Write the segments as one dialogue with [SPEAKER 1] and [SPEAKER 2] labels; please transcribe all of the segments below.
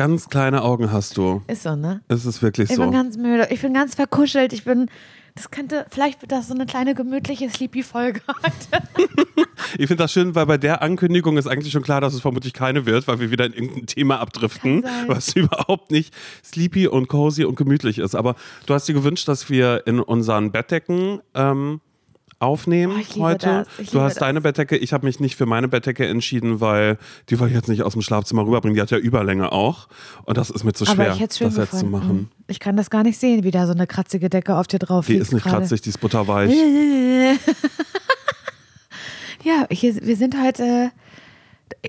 [SPEAKER 1] Ganz kleine Augen hast du.
[SPEAKER 2] Ist so, ne?
[SPEAKER 1] Es ist wirklich
[SPEAKER 2] Ich
[SPEAKER 1] so.
[SPEAKER 2] bin ganz müde. Ich bin ganz verkuschelt. Ich bin. Das könnte, vielleicht wird das so eine kleine gemütliche Sleepy-Folge heute.
[SPEAKER 1] Ich finde das schön, weil bei der Ankündigung ist eigentlich schon klar, dass es vermutlich keine wird, weil wir wieder in irgendein Thema abdriften, was überhaupt nicht sleepy und cozy und gemütlich ist. Aber du hast dir gewünscht, dass wir in unseren Bettdecken ähm, aufnehmen
[SPEAKER 2] Oh,
[SPEAKER 1] heute. du hast
[SPEAKER 2] das.
[SPEAKER 1] deine Bettdecke. Ich habe mich nicht für meine Bettdecke entschieden, weil die wollte ich jetzt nicht aus dem Schlafzimmer rüberbringen. Die hat ja Überlänge auch. Und das ist mir zu schwer, das jetzt zu machen.
[SPEAKER 2] Ich kann das gar nicht sehen, wie da so eine kratzige Decke auf dir drauf
[SPEAKER 1] Die
[SPEAKER 2] liegt.
[SPEAKER 1] ist nicht
[SPEAKER 2] gerade.
[SPEAKER 1] kratzig, die ist butterweich.
[SPEAKER 2] ja, hier, wir sind heute.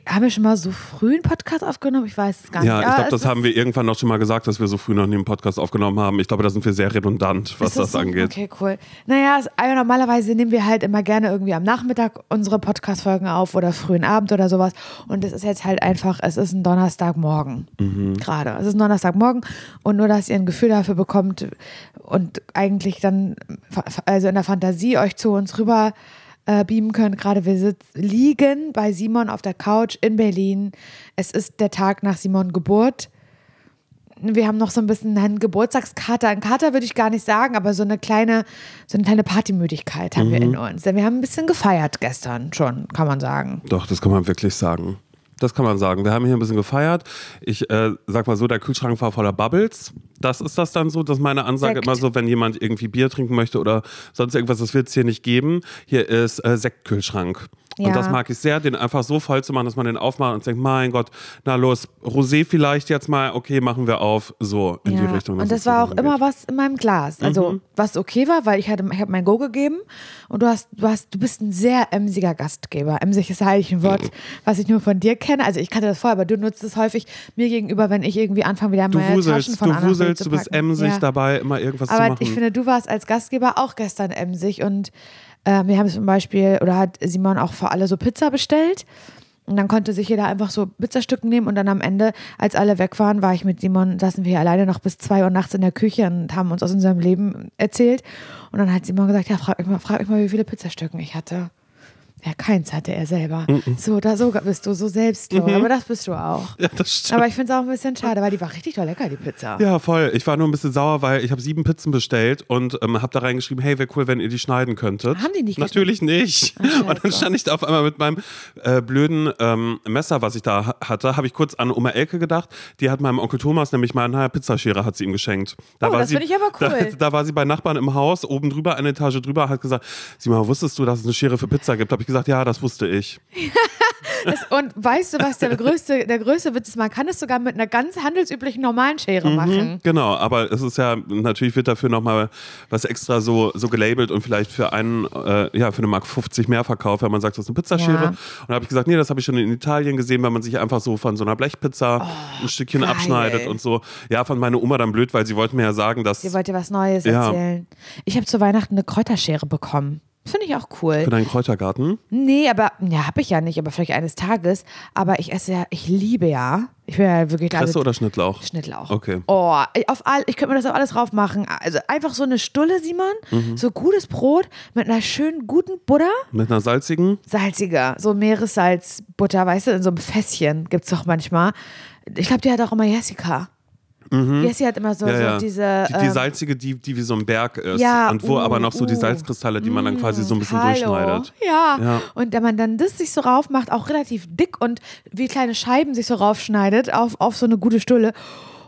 [SPEAKER 2] Haben wir schon mal so früh einen Podcast aufgenommen? Ich weiß es gar
[SPEAKER 1] Ja,
[SPEAKER 2] nicht.
[SPEAKER 1] ich
[SPEAKER 2] Aber
[SPEAKER 1] glaube, das haben wir irgendwann noch schon mal gesagt, dass wir so früh noch nie einen Podcast aufgenommen haben. Ich glaube, da sind wir sehr redundant, was das
[SPEAKER 2] so?
[SPEAKER 1] angeht.
[SPEAKER 2] Okay, cool. Naja, es, also normalerweise nehmen wir halt immer gerne irgendwie am Nachmittag unsere Podcast-Folgen auf oder frühen Abend oder sowas. Und es ist jetzt halt einfach, es ist ein Donnerstagmorgen
[SPEAKER 1] Mhm.
[SPEAKER 2] gerade. Es ist ein Donnerstagmorgen und nur, dass ihr ein Gefühl dafür bekommt und eigentlich dann, also in der Fantasie euch zu uns rüber äh, beamen könnt. Gerade wir sitz, liegen bei Simon auf der Couch in Berlin. Es ist der Tag nach Simon Geburt wir haben noch so ein bisschen einen Geburtstagskater. Ein Kater würde ich gar nicht sagen, aber so eine kleine, so eine kleine Partymüdigkeit haben wir in uns. Denn wir haben ein bisschen gefeiert gestern schon, kann man sagen.
[SPEAKER 1] Doch, das kann man wirklich sagen. Das kann man sagen. Wir haben hier ein bisschen gefeiert. Ich äh, sag mal so, der Kühlschrank war voller Bubbles. Das ist das dann so, dass meine Ansage
[SPEAKER 2] Sekt.
[SPEAKER 1] immer so, wenn jemand irgendwie Bier trinken möchte oder sonst irgendwas, das wird es hier nicht geben. Hier ist äh, Sektkühlschrank.
[SPEAKER 2] Ja.
[SPEAKER 1] Und das mag ich sehr, den einfach so voll zu machen, dass man den aufmacht und denkt, mein Gott, na los, Rosé vielleicht jetzt mal, okay, machen wir auf, so in die Richtung.
[SPEAKER 2] Und das war auch
[SPEAKER 1] dahin
[SPEAKER 2] immer
[SPEAKER 1] geht.
[SPEAKER 2] was in meinem Glas. Also
[SPEAKER 1] Mhm.
[SPEAKER 2] was okay war, weil ich hatte, ich habe mein Go gegeben und du hast, du hast, du bist ein sehr emsiger Gastgeber. Emsig ist eigentlich ein Wort, was ich nur von dir kenne. Also ich kannte das vorher, aber du nutzt es häufig mir gegenüber, wenn ich irgendwie anfange, wieder
[SPEAKER 1] Du
[SPEAKER 2] meine Taschen
[SPEAKER 1] wuselst,
[SPEAKER 2] von
[SPEAKER 1] du wuselst,
[SPEAKER 2] zu
[SPEAKER 1] du bist emsig
[SPEAKER 2] Ja.
[SPEAKER 1] dabei, immer irgendwas zu
[SPEAKER 2] Aber
[SPEAKER 1] machen.
[SPEAKER 2] ich finde, du warst als Gastgeber auch gestern emsig und äh, wir haben zum Beispiel, oder hat Simon auch für alle so Pizza bestellt. Und dann konnte sich jeder einfach so Pizzastücken nehmen und dann am Ende, als alle weg waren, war ich mit Simon, saßen wir alleine noch bis zwei Uhr nachts in der Küche und haben uns aus unserem Leben erzählt. Und dann hat Simon gesagt, ja, frag mich mal, frag mich mal, wie viele Pizzastücken ich hatte. Ja, keins hatte er selber. So, da so bist du, so selbstlos. Aber das bist du auch.
[SPEAKER 1] ja, das stimmt.
[SPEAKER 2] Aber ich finde es auch ein bisschen schade, weil die war richtig doll lecker, die Pizza.
[SPEAKER 1] Ja, voll. Ich war nur ein bisschen sauer, weil ich habe sieben Pizzen bestellt und ähm, habe da reingeschrieben, hey, wäre cool, wenn ihr die schneiden könntet.
[SPEAKER 2] Haben die nicht
[SPEAKER 1] Natürlich nicht.
[SPEAKER 2] scheiße.
[SPEAKER 1] und dann stand ich da auf einmal mit meinem äh, blöden ähm, Messer, was ich da ha- hatte, habe ich kurz an Oma Elke gedacht. Die hat meinem Onkel Thomas nämlich mal eine Pizzaschere hat sie ihm geschenkt. Da
[SPEAKER 2] Oh, das finde ich aber cool.
[SPEAKER 1] Da, da war sie bei Nachbarn im Haus, oben drüber, eine Etage drüber, hat gesagt, Simon, wusstest du, dass es eine Schere für Pizza gibt? Habe ich gesagt, ja, das wusste ich.
[SPEAKER 2] Das, und weißt du, was der größte, der größte Witz ist? Man kann es sogar mit einer ganz handelsüblichen normalen Schere machen.
[SPEAKER 1] Genau, aber es ist ja, natürlich wird dafür nochmal was extra so, so gelabelt und vielleicht für einen, äh, ja, für eine Mark 50 mehr verkauft, wenn man sagt, das ist eine Pizzaschere.
[SPEAKER 2] Ja.
[SPEAKER 1] Und da habe ich gesagt, nee, das habe ich schon in Italien gesehen, wenn man sich einfach so von so einer Blechpizza ein Stückchen
[SPEAKER 2] Oh, geil.
[SPEAKER 1] abschneidet und so. Ja, von meiner Oma dann blöd, weil sie wollte mir ja sagen, dass
[SPEAKER 2] Ihr wollt dir was Neues
[SPEAKER 1] Ja.
[SPEAKER 2] erzählen. Ich habe zu Weihnachten eine Kräuterschere bekommen. Finde ich auch cool.
[SPEAKER 1] für deinen Kräutergarten.
[SPEAKER 2] Nee, aber, ja, habe ich ja nicht, aber vielleicht eines Tages. Aber ich esse ja, ich liebe ja. Ich bin ja wirklich
[SPEAKER 1] Kresse
[SPEAKER 2] also,
[SPEAKER 1] oder Schnittlauch?
[SPEAKER 2] Schnittlauch.
[SPEAKER 1] Okay.
[SPEAKER 2] Oh, ich- auf all, ich könnte mir das auf alles drauf machen. Also einfach so eine Stulle, Simon.
[SPEAKER 1] Mhm.
[SPEAKER 2] So gutes Brot mit einer schönen guten Butter.
[SPEAKER 1] Mit einer salzigen?
[SPEAKER 2] salziger, so Meeressalzbutter, weißt du, in so einem Fässchen gibt es doch manchmal. Ich glaube, die hat auch immer Jessica. Jessie hat immer so,
[SPEAKER 1] Mhm. Ja,
[SPEAKER 2] so
[SPEAKER 1] ja.
[SPEAKER 2] diese.
[SPEAKER 1] die, die
[SPEAKER 2] ähm,
[SPEAKER 1] salzige, die, die wie so ein Berg ist.
[SPEAKER 2] Ja,
[SPEAKER 1] und wo
[SPEAKER 2] uh,
[SPEAKER 1] aber noch so die
[SPEAKER 2] uh.
[SPEAKER 1] Salzkristalle, die man dann quasi so ein bisschen
[SPEAKER 2] Hallo.
[SPEAKER 1] durchschneidet.
[SPEAKER 2] Ja.
[SPEAKER 1] Ja.
[SPEAKER 2] Und wenn man dann das sich so raufmacht, auch relativ dick und wie kleine Scheiben sich so raufschneidet auf, auf so eine gute Stulle.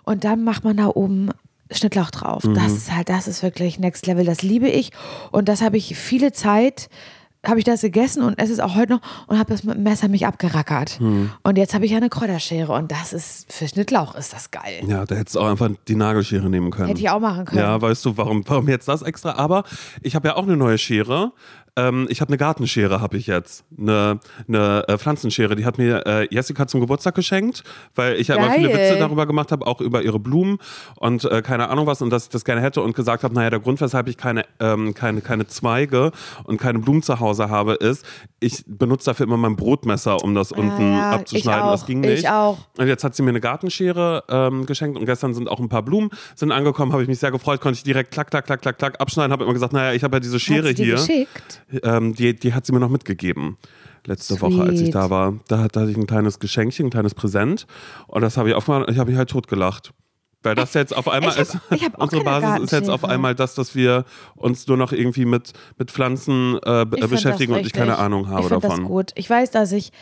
[SPEAKER 2] Und dann macht man da oben Schnittlauch drauf.
[SPEAKER 1] Mhm.
[SPEAKER 2] Das ist halt, das ist wirklich Next Level. Das liebe ich. Und das habe ich viele Zeit habe ich das gegessen und esse es auch heute noch und habe das mit dem Messer mich abgerackert.
[SPEAKER 1] Mhm.
[SPEAKER 2] Und jetzt habe ich ja eine Kräuterschere und das ist für Schnittlauch ist das geil.
[SPEAKER 1] Ja, da hättest du auch einfach die Nagelschere nehmen können.
[SPEAKER 2] Hätte ich auch machen können.
[SPEAKER 1] Ja, weißt du, warum, warum jetzt das extra? Aber ich habe ja auch eine neue Schere. Ähm, ich habe eine Gartenschere, habe ich jetzt. Eine, eine äh, Pflanzenschere. Die hat mir äh, Jessica zum Geburtstag geschenkt, weil ich ja immer viele. Witze darüber gemacht habe, auch über ihre Blumen und äh, keine Ahnung was und dass ich das gerne hätte und gesagt habe, naja, der Grund, weshalb ich keine, ähm, keine, keine Zweige und keine Blumen zu Hause habe, ist, ich benutze dafür immer mein Brotmesser, um das unten
[SPEAKER 2] ja,
[SPEAKER 1] abzuschneiden. Das ging nicht.
[SPEAKER 2] ich auch.
[SPEAKER 1] Und jetzt hat sie mir eine Gartenschere ähm, geschenkt und gestern sind auch ein paar Blumen sind angekommen, habe ich mich sehr gefreut, konnte ich direkt klack, klack, klack, klack, klack abschneiden, habe immer gesagt, naja, ich habe ja diese Schere hier.
[SPEAKER 2] geschickt?
[SPEAKER 1] Ähm, die, die hat sie mir noch mitgegeben. letzte Woche, als ich
[SPEAKER 2] Sweet.
[SPEAKER 1] da war. Da, da hatte ich ein kleines Geschenkchen, ein kleines Präsent. Und das habe ich aufgemacht und ich habe mich halt totgelacht. Weil das jetzt auf einmal
[SPEAKER 2] Ich hab-
[SPEAKER 1] ist, unsere Basis ist jetzt auf einmal das, dass wir uns nur noch irgendwie mit, mit Pflanzen äh, beschäftigen und ich keine. Ahnung habe
[SPEAKER 2] ich
[SPEAKER 1] davon.
[SPEAKER 2] Das gut. Ich weiß, dass ich,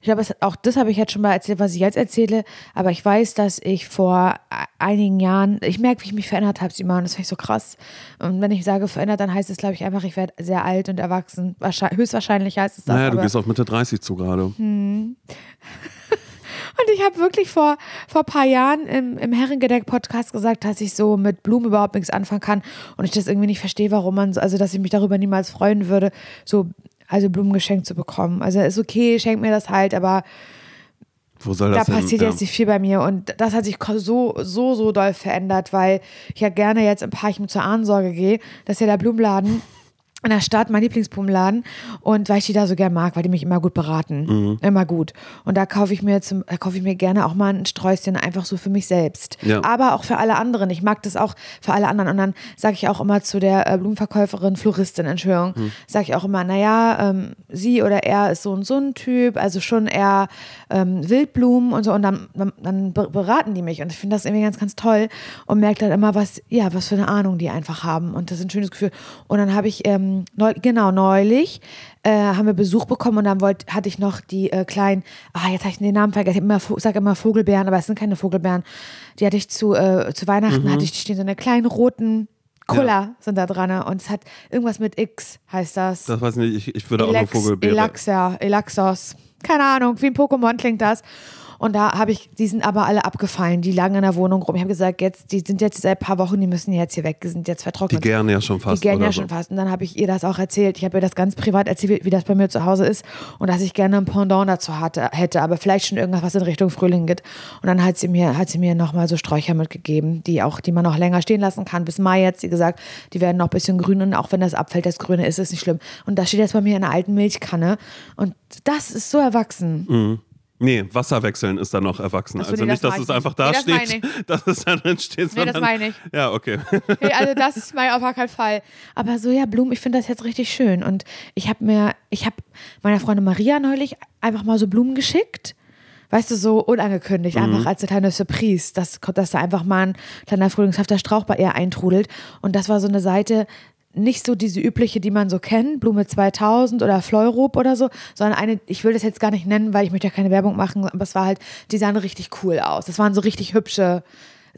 [SPEAKER 2] ich glaube, auch das habe ich jetzt schon mal erzählt, was ich jetzt erzähle, aber ich weiß, dass ich vor e- einigen Jahren, ich merke, wie ich mich verändert habe, Simon, das finde ich so krass. Und wenn ich sage verändert, dann heißt es, glaube ich, einfach, ich werde sehr alt und erwachsen. Wahrscheinlich, höchstwahrscheinlich heißt es das.
[SPEAKER 1] Naja, du gehst auf Mitte 30 zu gerade.
[SPEAKER 2] Hm. Und ich habe wirklich vor, vor ein paar Jahren im, im Herrengedeck-Podcast gesagt, dass ich so mit Blumen überhaupt nichts anfangen kann und ich das irgendwie nicht verstehe, warum man, so- also dass ich mich darüber niemals freuen würde, so also Blumen geschenkt zu bekommen. Also ist okay, schenkt mir das halt, aber
[SPEAKER 1] Wo soll
[SPEAKER 2] da passiert
[SPEAKER 1] ja.
[SPEAKER 2] jetzt nicht viel bei mir und das hat sich so, so, so doll verändert, weil ich ja gerne jetzt im Parchim zur Ahnensorge gehe. Das ist ja der Blumenladen in der Stadt, mein Lieblingsblumenladen und weil ich die da so gern mag, weil die mich immer gut beraten,
[SPEAKER 1] Mhm.
[SPEAKER 2] immer gut. Und da kaufe ich mir zum, da kaufe ich mir gerne auch mal ein Sträußchen einfach so für mich selbst,
[SPEAKER 1] Ja.
[SPEAKER 2] aber auch für alle anderen. Ich mag das auch für alle anderen und dann sage ich auch immer zu der äh, Blumenverkäuferin, Floristin, Entschuldigung,
[SPEAKER 1] Mhm.
[SPEAKER 2] sage ich auch immer, naja, ähm, sie oder er ist so und so ein Typ, also schon eher ähm, Wildblumen und so und dann, dann, dann be- beraten die mich und ich finde das irgendwie ganz, ganz toll und merke dann immer, was, ja, was für eine Ahnung die einfach haben und das ist ein schönes Gefühl. Und dann habe ich, ähm, neu, genau, neulich äh, haben wir Besuch bekommen und dann wollte, hatte ich noch die äh, kleinen, ah, jetzt habe ich den Namen vergessen, ich immer, sage immer Vogelbeeren, aber es sind keine Vogelbeeren. Die hatte ich zu, äh, zu Weihnachten, hatte ich, die stehen so eine kleinen roten Kuller sind da dran ne? und es hat irgendwas mit X, heißt das.
[SPEAKER 1] Das weiß ich nicht, ich, ich würde auch nur
[SPEAKER 2] Elex,
[SPEAKER 1] Vogelbeere.
[SPEAKER 2] Elaxa, Elaxos. Keine Ahnung, wie ein Pokémon klingt das. Und da habe ich, die sind aber alle abgefallen, die lagen in der Wohnung rum. Ich habe gesagt, jetzt, die sind jetzt seit ein paar Wochen, die müssen jetzt hier weg, die sind jetzt
[SPEAKER 1] Die
[SPEAKER 2] vertrocknet.
[SPEAKER 1] gären ja schon fast.
[SPEAKER 2] Die gern
[SPEAKER 1] oder
[SPEAKER 2] ja
[SPEAKER 1] so.
[SPEAKER 2] schon fast. Und dann habe ich ihr das auch erzählt. Ich habe ihr das ganz privat erzählt, wie das bei mir zu Hause ist und dass ich gerne ein Pendant dazu hatte, hätte, aber vielleicht schon irgendwas, was in Richtung Frühling geht. Und dann hat sie mir, hat sie mir nochmal so Sträucher mitgegeben, die auch, die man auch länger stehen lassen kann. Bis Mai jetzt, sie gesagt, die werden noch ein bisschen grün und auch wenn das abfällt, das Grüne ist, ist nicht schlimm. Und das steht jetzt bei mir in einer alten Milchkanne. Und das ist so erwachsen.
[SPEAKER 1] Nee, Wasser wechseln ist dann noch erwachsen.
[SPEAKER 2] Ach so,
[SPEAKER 1] also
[SPEAKER 2] nee,
[SPEAKER 1] nicht,
[SPEAKER 2] das
[SPEAKER 1] dass es
[SPEAKER 2] ich
[SPEAKER 1] einfach
[SPEAKER 2] nicht.
[SPEAKER 1] da
[SPEAKER 2] Nee, das
[SPEAKER 1] steht, dass es da drin steht.
[SPEAKER 2] Nee, das meine ich.
[SPEAKER 1] Ja, okay.
[SPEAKER 2] Okay, also das ist mein auf keinen Fall. Aber so, ja, Blumen, ich finde das jetzt richtig schön. Und ich habe mir, ich habe meiner Freundin Maria neulich einfach mal so Blumen geschickt. Weißt du, so unangekündigt, einfach als eine kleine Surprise, dass, dass da einfach mal ein kleiner frühlingshafter Strauch bei ihr eintrudelt. Und das war so eine Seite, nicht so diese übliche, die man so kennt, Blume 2000 oder Fleurop oder so, sondern eine, ich will das jetzt gar nicht nennen, weil ich möchte ja keine Werbung machen, aber es war halt, die sahen richtig cool aus. Das waren so richtig hübsche,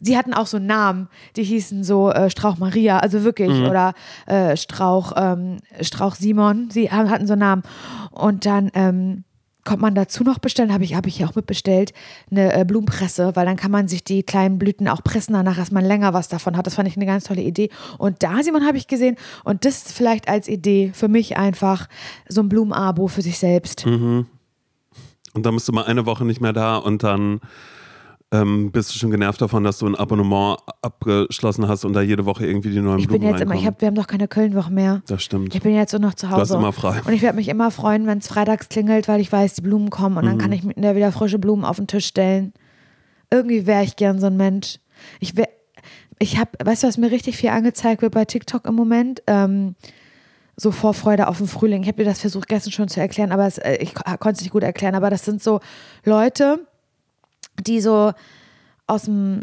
[SPEAKER 2] Sie hatten auch so einen Namen, die hießen so äh, Strauch Maria, also wirklich, oder äh, Strauch, ähm, Strauch Simon, sie hatten so einen Namen. Und dann ähm, kommt man dazu noch bestellen, habe ich, hab ich hier auch mitbestellt, eine äh, Blumenpresse, weil dann kann man sich die kleinen Blüten auch pressen danach, dass man länger was davon hat. Das fand ich eine ganz tolle Idee. Und da, Simon, habe ich gesehen, und das vielleicht als Idee für mich einfach so ein Blumenabo für sich selbst.
[SPEAKER 1] Und dann bist du mal eine Woche nicht mehr da und dann ähm, bist du schon genervt davon, dass du ein Abonnement abgeschlossen hast und da jede Woche irgendwie die neuen
[SPEAKER 2] Ich bin
[SPEAKER 1] Blumen
[SPEAKER 2] jetzt immer, ich hab, wir haben doch keine Kölnwoche mehr.
[SPEAKER 1] das stimmt.
[SPEAKER 2] Ich bin jetzt nur noch zu Hause.
[SPEAKER 1] hast immer frei.
[SPEAKER 2] Und ich werde mich immer freuen, wenn es freitags klingelt, weil ich weiß, die Blumen kommen und dann
[SPEAKER 1] Mhm.
[SPEAKER 2] kann ich mir wieder frische Blumen auf den Tisch stellen. Irgendwie wäre ich gern so ein Mensch. Ich ich habe, weißt du, was mir richtig viel angezeigt wird bei TikTok im Moment? Ähm, so Vorfreude auf den Frühling. Ich habe dir das versucht gestern schon zu erklären, aber es, äh, ich konnte es nicht gut erklären. Aber das sind so Leute, die so aus dem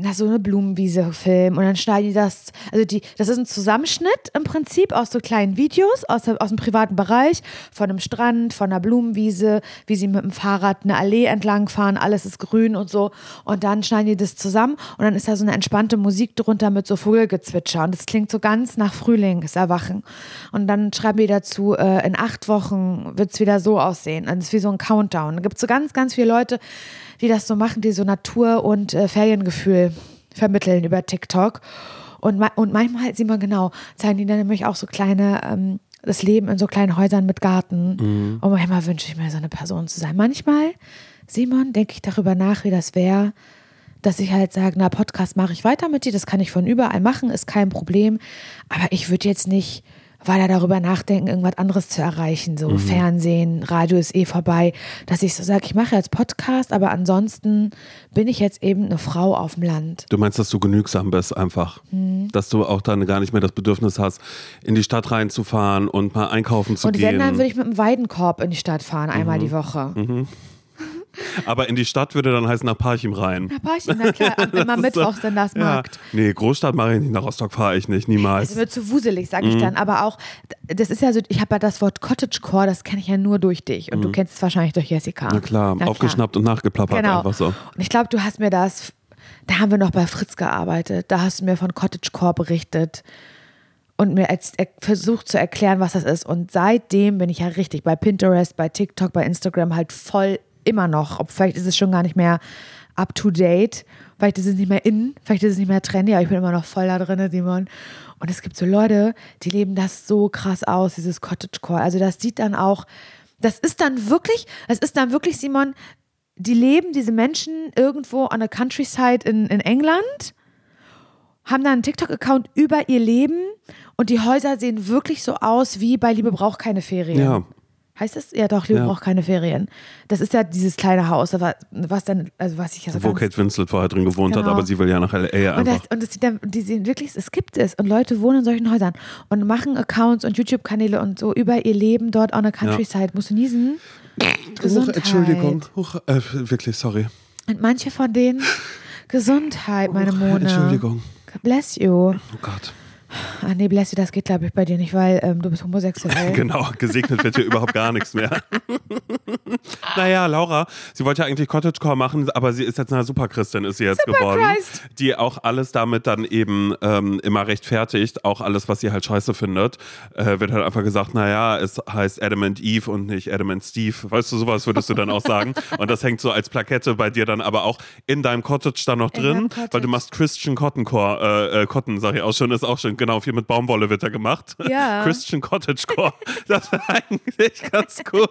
[SPEAKER 2] na, so eine Blumenwiese filmen und dann schneiden die das, also die, das ist ein Zusammenschnitt im Prinzip aus so kleinen Videos aus, aus dem privaten Bereich, von einem Strand, von einer Blumenwiese, wie sie mit dem Fahrrad eine Allee entlang fahren, alles ist grün und so. Und dann schneiden die das zusammen und dann ist da so eine entspannte Musik drunter mit so Vogelgezwitscher. Und das klingt so ganz nach Frühlingserwachen. Und dann schreiben die dazu, äh, in acht Wochen wird es wieder so aussehen, und es ist wie so ein Countdown. Da gibt es so ganz, ganz viele Leute, die das so machen, die so Natur- und äh, Feriengefühl vermitteln über TikTok. Und, und manchmal, sieht man genau, zeigen die dann nämlich auch so kleine, ähm, das Leben in so kleinen Häusern mit Garten. Und manchmal wünsche ich mir, so eine Person zu sein. Manchmal, Simon, denke ich darüber nach, wie das wäre, dass ich halt sage, na, Podcast mache ich weiter mit dir, das kann ich von überall machen, ist kein Problem. Aber ich würde jetzt nicht weil er darüber nachdenken, irgendwas anderes zu erreichen. So
[SPEAKER 1] Mhm.
[SPEAKER 2] Fernsehen, Radio ist eh vorbei. Dass ich so sage, ich mache jetzt Podcast, aber ansonsten bin ich jetzt eben eine Frau auf dem Land.
[SPEAKER 1] Du meinst, dass du genügsam bist einfach.
[SPEAKER 2] Mhm.
[SPEAKER 1] Dass du auch dann gar nicht mehr das Bedürfnis hast, in die Stadt reinzufahren und mal einkaufen zu
[SPEAKER 2] Und
[SPEAKER 1] gehen.
[SPEAKER 2] wenn, dann würde ich mit einem Weidenkorb in die Stadt fahren, einmal
[SPEAKER 1] Mhm.
[SPEAKER 2] die Woche.
[SPEAKER 1] Aber in die Stadt würde dann heißen nach Parchim rein.
[SPEAKER 2] Na, Parchim, na klar, immer mittwochs in das
[SPEAKER 1] Ja.
[SPEAKER 2] Markt.
[SPEAKER 1] Nee, Großstadt mache ich nicht, nach Rostock fahre ich nicht, niemals.
[SPEAKER 2] Es wird zu wuselig, sage ich
[SPEAKER 1] Mhm.
[SPEAKER 2] dann. Aber auch, das ist ja so, ich habe ja das Wort Cottagecore, das kenne ich ja nur durch dich. Und du kennst es wahrscheinlich durch Jessica.
[SPEAKER 1] Mhm. Na klar, aufgeschnappt und nachgeplappert
[SPEAKER 2] Genau.
[SPEAKER 1] einfach so.
[SPEAKER 2] Und ich glaube, du hast mir das, da haben wir noch bei Fritz gearbeitet, da hast du mir von Cottagecore berichtet und mir als, er, versucht zu erklären, was das ist. Und seitdem bin ich ja richtig bei Pinterest, bei TikTok, bei Instagram halt voll immer noch. Ob, vielleicht ist es schon gar nicht mehr up to date, vielleicht ist es nicht mehr in, vielleicht ist es nicht mehr trendy, aber ich bin immer noch voll da drin, Simon. Und es gibt so Leute, die leben das so krass aus, dieses Cottagecore. Also das sieht dann auch, das ist dann wirklich, es ist dann wirklich, Simon, die leben, diese Menschen, irgendwo an der Countryside in, in England, haben dann einen TikTok-Account über ihr Leben und die Häuser sehen wirklich so aus wie bei Liebe braucht keine Ferien.
[SPEAKER 1] Ja.
[SPEAKER 2] Heißt das? Ja, doch, Liebe
[SPEAKER 1] Ja.
[SPEAKER 2] braucht keine Ferien. Das ist ja dieses kleine Haus, was, was dann, also was ich ja so
[SPEAKER 1] Wo Kate Winslet vorher drin gewohnt hat,
[SPEAKER 2] Genau.
[SPEAKER 1] aber sie will ja nach L.A.
[SPEAKER 2] und, das, und das sieht dann, die sehen wirklich, es gibt es. Und Leute wohnen in solchen Häusern und machen Accounts und YouTube-Kanäle und so über ihr Leben dort on the Countryside. Musst du niesen? Gesundheit.
[SPEAKER 1] Entschuldigung. Huch, äh, wirklich, sorry.
[SPEAKER 2] Und manche von denen, Gesundheit, meine Mone.
[SPEAKER 1] Entschuldigung.
[SPEAKER 2] Bless you.
[SPEAKER 1] Oh Gott.
[SPEAKER 2] Ah, nee, bless you, das geht, glaube ich, bei dir nicht, weil ähm, du bist homosexuell.
[SPEAKER 1] Genau, gesegnet wird hier überhaupt gar nichts mehr. naja, Laura, sie wollte ja eigentlich Cottagecore machen, aber sie ist jetzt eine Superchristin, ist sie jetzt geworden.
[SPEAKER 2] Christ.
[SPEAKER 1] Die auch alles damit dann eben ähm, immer rechtfertigt, auch alles, was sie halt scheiße findet, äh, wird halt einfach gesagt, naja, es heißt Adam and Eve und nicht Adam and Steve. Weißt du, sowas würdest du dann auch sagen. Und das hängt so als Plakette bei dir dann aber auch in deinem Cottage dann noch
[SPEAKER 2] In
[SPEAKER 1] drin, weil du machst Christian Cottoncore, äh, äh, Cotton, sag ich auch schon, ist auch genau, viel mit Baumwolle wird da gemacht.
[SPEAKER 2] Ja.
[SPEAKER 1] Christian Cottagecore. Das wäre eigentlich ganz gut.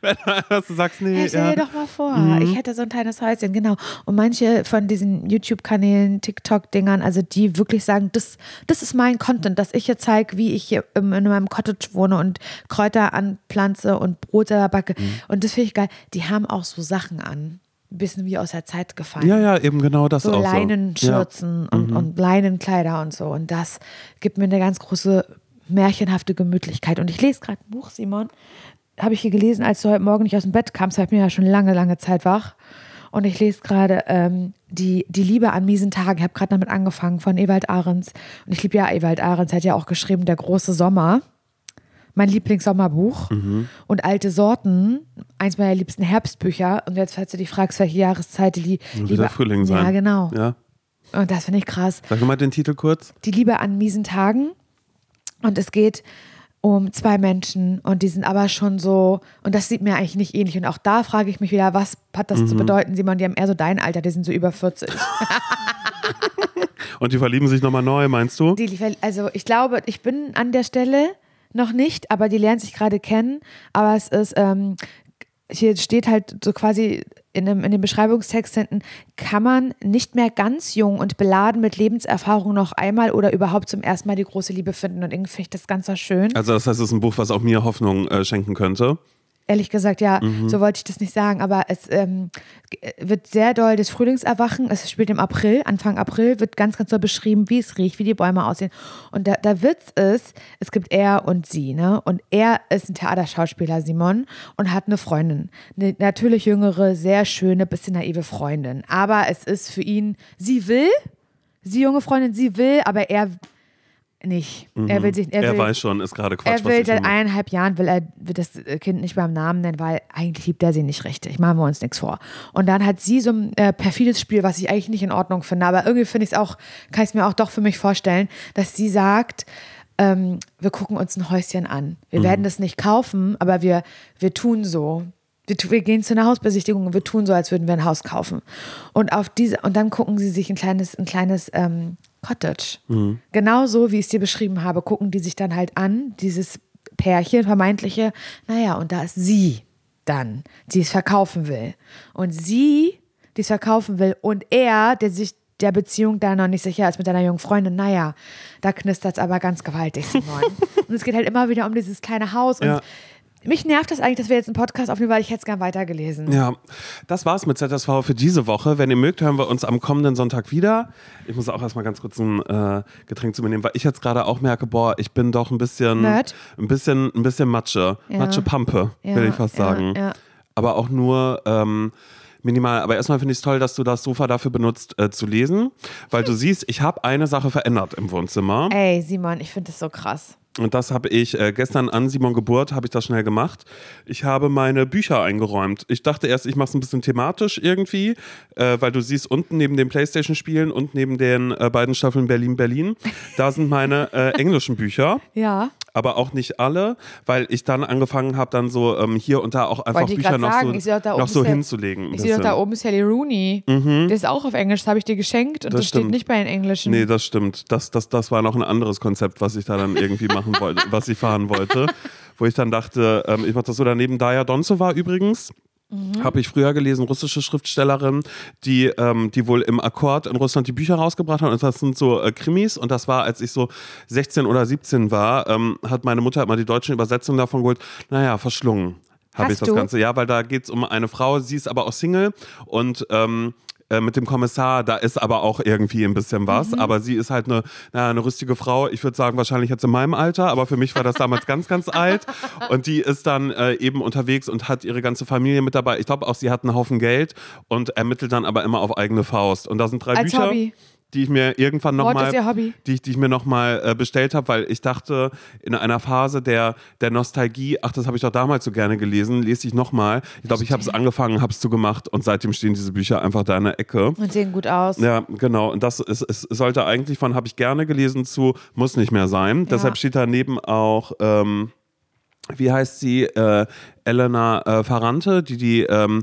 [SPEAKER 1] Wenn du einfach so sagst, nee,
[SPEAKER 2] Hey, stell
[SPEAKER 1] ja. Mhm.
[SPEAKER 2] dir doch mal vor, ich hätte so ein kleines Häuschen, genau. Und manche von diesen YouTube-Kanälen, TikTok-Dingern, also die wirklich sagen, das, das ist mein Content, dass ich hier zeige, wie ich hier in meinem Cottage wohne und Kräuter anpflanze und Brot selber backe.
[SPEAKER 1] Mhm.
[SPEAKER 2] Und das finde ich geil. Die haben auch so Sachen an. Bisschen wie aus der Zeit gefallen.
[SPEAKER 1] ja, ja, eben genau das
[SPEAKER 2] so
[SPEAKER 1] auch so. Ja. Mhm.
[SPEAKER 2] Leinenschürzen und, und Leinenkleider und so. Und das gibt mir eine ganz große märchenhafte Gemütlichkeit. Und ich lese gerade ein Buch, Simon. Habe ich hier gelesen, als du heute Morgen nicht aus dem Bett kamst. Ich bin ja schon lange, lange Zeit wach. Und ich lese gerade ähm, die, die Liebe an miesen Tagen. Ich habe gerade damit angefangen von Ewald Ahrens. Und ich liebe ja Ewald Ahrens. Er hat ja auch geschrieben, Der große Sommer. Mein Lieblingssommerbuch.
[SPEAKER 1] Mhm.
[SPEAKER 2] Und Alte Sorten, eins meiner liebsten Herbstbücher. Und jetzt, falls du dich fragst, welche Jahreszeit die
[SPEAKER 1] Wird
[SPEAKER 2] Liebe.
[SPEAKER 1] der Frühling sein.
[SPEAKER 2] Ja, genau.
[SPEAKER 1] Ja.
[SPEAKER 2] Und das finde ich krass.
[SPEAKER 1] Sag mal den Titel kurz.
[SPEAKER 2] Die Liebe an miesen Tagen. Und es geht um zwei Menschen und die sind aber schon so, und das sieht mir eigentlich nicht ähnlich. Und auch da frage ich mich wieder, was hat das
[SPEAKER 1] Mhm.
[SPEAKER 2] zu bedeuten, Simon? Die haben eher so dein Alter, die sind so über 40.
[SPEAKER 1] Und die verlieben sich nochmal neu, meinst du?
[SPEAKER 2] Die, also ich glaube, ich bin an der Stelle noch nicht, aber die lernen sich gerade kennen. Aber es ist, ähm, hier steht halt so quasi in dem, in dem Beschreibungstext hinten, kann man nicht mehr ganz jung und beladen mit Lebenserfahrung noch einmal oder überhaupt zum ersten Mal die große Liebe finden. Und irgendwie finde ich das ganz so schön.
[SPEAKER 1] Also das heißt, es ist ein Buch, was auch mir Hoffnung äh, schenken könnte.
[SPEAKER 2] Ehrlich gesagt, ja,
[SPEAKER 1] Mhm.
[SPEAKER 2] so wollte ich das nicht sagen, aber es ähm, wird sehr doll das Frühlingserwachen. Es spielt im April, Anfang April, wird ganz, ganz doll beschrieben, wie es riecht, wie die Bäume aussehen. Und der, der Witz ist, es gibt er und sie, ne? Und er ist ein Theaterschauspieler, Simon, und hat eine Freundin. Eine natürlich jüngere, sehr schöne, bisschen naive Freundin. Aber es ist für ihn, sie will, sie junge Freundin, sie will, aber er nicht. Er will sich, er,
[SPEAKER 1] Mhm. Er
[SPEAKER 2] will,
[SPEAKER 1] weiß schon, ist gerade Quatsch,
[SPEAKER 2] er will seit eineinhalb Jahren will er will das Kind nicht beim Namen nennen, weil eigentlich liebt er sie nicht richtig. Machen wir uns nichts vor. Und dann hat sie so ein äh, perfides Spiel, was ich eigentlich nicht in Ordnung finde. Aber irgendwie finde ich es auch, kann ich es mir auch doch für mich vorstellen, dass sie sagt, ähm, wir gucken uns ein Häuschen an. Wir
[SPEAKER 1] Mhm.
[SPEAKER 2] werden das nicht kaufen, aber wir, wir tun so. Wir, wir gehen zu einer Hausbesichtigung und wir tun so, als würden wir ein Haus kaufen. Und auf diese, und dann gucken sie sich ein kleines, ein kleines ähm, Cottage. Genau so, wie ich es dir beschrieben habe, gucken die sich dann halt an, dieses Pärchen, vermeintliche, naja, und da ist sie dann, die es verkaufen will. Und sie, die es verkaufen will, und er, der sich der Beziehung da noch nicht sicher ist mit deiner jungen Freundin, naja, da knistert es aber ganz gewaltig, Simon. und es geht halt immer wieder um dieses kleine Haus und
[SPEAKER 1] Ja.
[SPEAKER 2] Mich nervt das eigentlich, dass wir jetzt einen Podcast aufnehmen, weil ich hätte es gern weitergelesen.
[SPEAKER 1] Ja, das war's mit ZSV für diese Woche. Wenn ihr mögt, hören wir uns am kommenden Sonntag wieder. Ich muss auch erstmal ganz kurz ein äh, Getränk zu mir nehmen, weil ich jetzt gerade auch merke, boah, ich bin doch ein bisschen,
[SPEAKER 2] Nerd?
[SPEAKER 1] ein bisschen, ein bisschen Matsche,
[SPEAKER 2] Ja.
[SPEAKER 1] Matsche-Pampe, will
[SPEAKER 2] Ja,
[SPEAKER 1] ich fast
[SPEAKER 2] ja,
[SPEAKER 1] sagen.
[SPEAKER 2] ja.
[SPEAKER 1] Aber auch nur ähm, minimal. Aber erstmal finde ich es toll, dass du das Sofa dafür benutzt, äh, zu lesen, weil du siehst, ich habe eine Sache verändert im Wohnzimmer.
[SPEAKER 2] Ey, Simon, ich finde das so krass.
[SPEAKER 1] Und das habe ich äh, gestern an Simon Geburt, habe ich das schnell gemacht. Ich habe meine Bücher eingeräumt. Ich dachte erst, ich mache es ein bisschen thematisch irgendwie, äh, weil du siehst unten neben den Playstation-Spielen und neben den äh, beiden Staffeln Berlin-Berlin, da sind meine äh, englischen Bücher.
[SPEAKER 2] Ja.
[SPEAKER 1] Aber auch nicht alle, weil ich dann angefangen habe, dann so ähm, hier und da auch einfach
[SPEAKER 2] Wollte
[SPEAKER 1] Bücher noch
[SPEAKER 2] sagen.
[SPEAKER 1] so, noch so hinzulegen.
[SPEAKER 2] Ich sehe doch da oben ist Sally Rooney. Der ist auch auf Englisch, das habe ich dir geschenkt und
[SPEAKER 1] Das
[SPEAKER 2] das, steht nicht bei den Englischen.
[SPEAKER 1] Nee, das stimmt. Das, das, das war noch ein anderes Konzept, was ich da dann irgendwie machen wollte, was ich fahren wollte. Wo ich dann dachte, ähm, ich mache das so daneben. Daya Donzova übrigens. Habe ich früher gelesen, russische Schriftstellerin, die, ähm, die wohl im Akkord in Russland die Bücher rausgebracht hat. Und das sind so äh, Krimis. Und das war, als ich so 16 oder 17 war, ähm, hat meine Mutter immer die deutschen Übersetzungen davon geholt. Naja, verschlungen habe ich das
[SPEAKER 2] du?
[SPEAKER 1] Ganze. Ja, weil da geht es um eine Frau, sie ist aber auch Single und ähm, äh, mit dem Kommissar, da ist aber auch irgendwie ein bisschen was.
[SPEAKER 2] Mhm.
[SPEAKER 1] Aber sie ist halt eine, naja, eine rüstige Frau. Ich würde sagen, wahrscheinlich jetzt in meinem Alter, aber für mich war das damals ganz, ganz alt. Und die ist dann äh, eben unterwegs und hat ihre ganze Familie mit dabei. Ich glaube auch, sie hat einen Haufen Geld und ermittelt dann aber immer auf eigene Faust. Und da sind drei
[SPEAKER 2] Als
[SPEAKER 1] Bücher.
[SPEAKER 2] Hobby.
[SPEAKER 1] Die ich mir irgendwann nochmal die, ich- die ich mir nochmal äh, bestellt habe, weil ich dachte, in einer Phase der, der Nostalgie, ach, das habe ich doch damals so gerne gelesen, lese ich nochmal. Ich glaube, ich habe es angefangen, habe es zugemacht und seitdem stehen diese Bücher einfach da in der Ecke.
[SPEAKER 2] Und sehen gut aus.
[SPEAKER 1] Ja, genau. Und das ist, es sollte eigentlich von habe ich gerne gelesen zu muss nicht mehr sein. Deshalb steht daneben auch, ähm, wie heißt sie, äh, Elena äh, Ferrante, die die, ähm,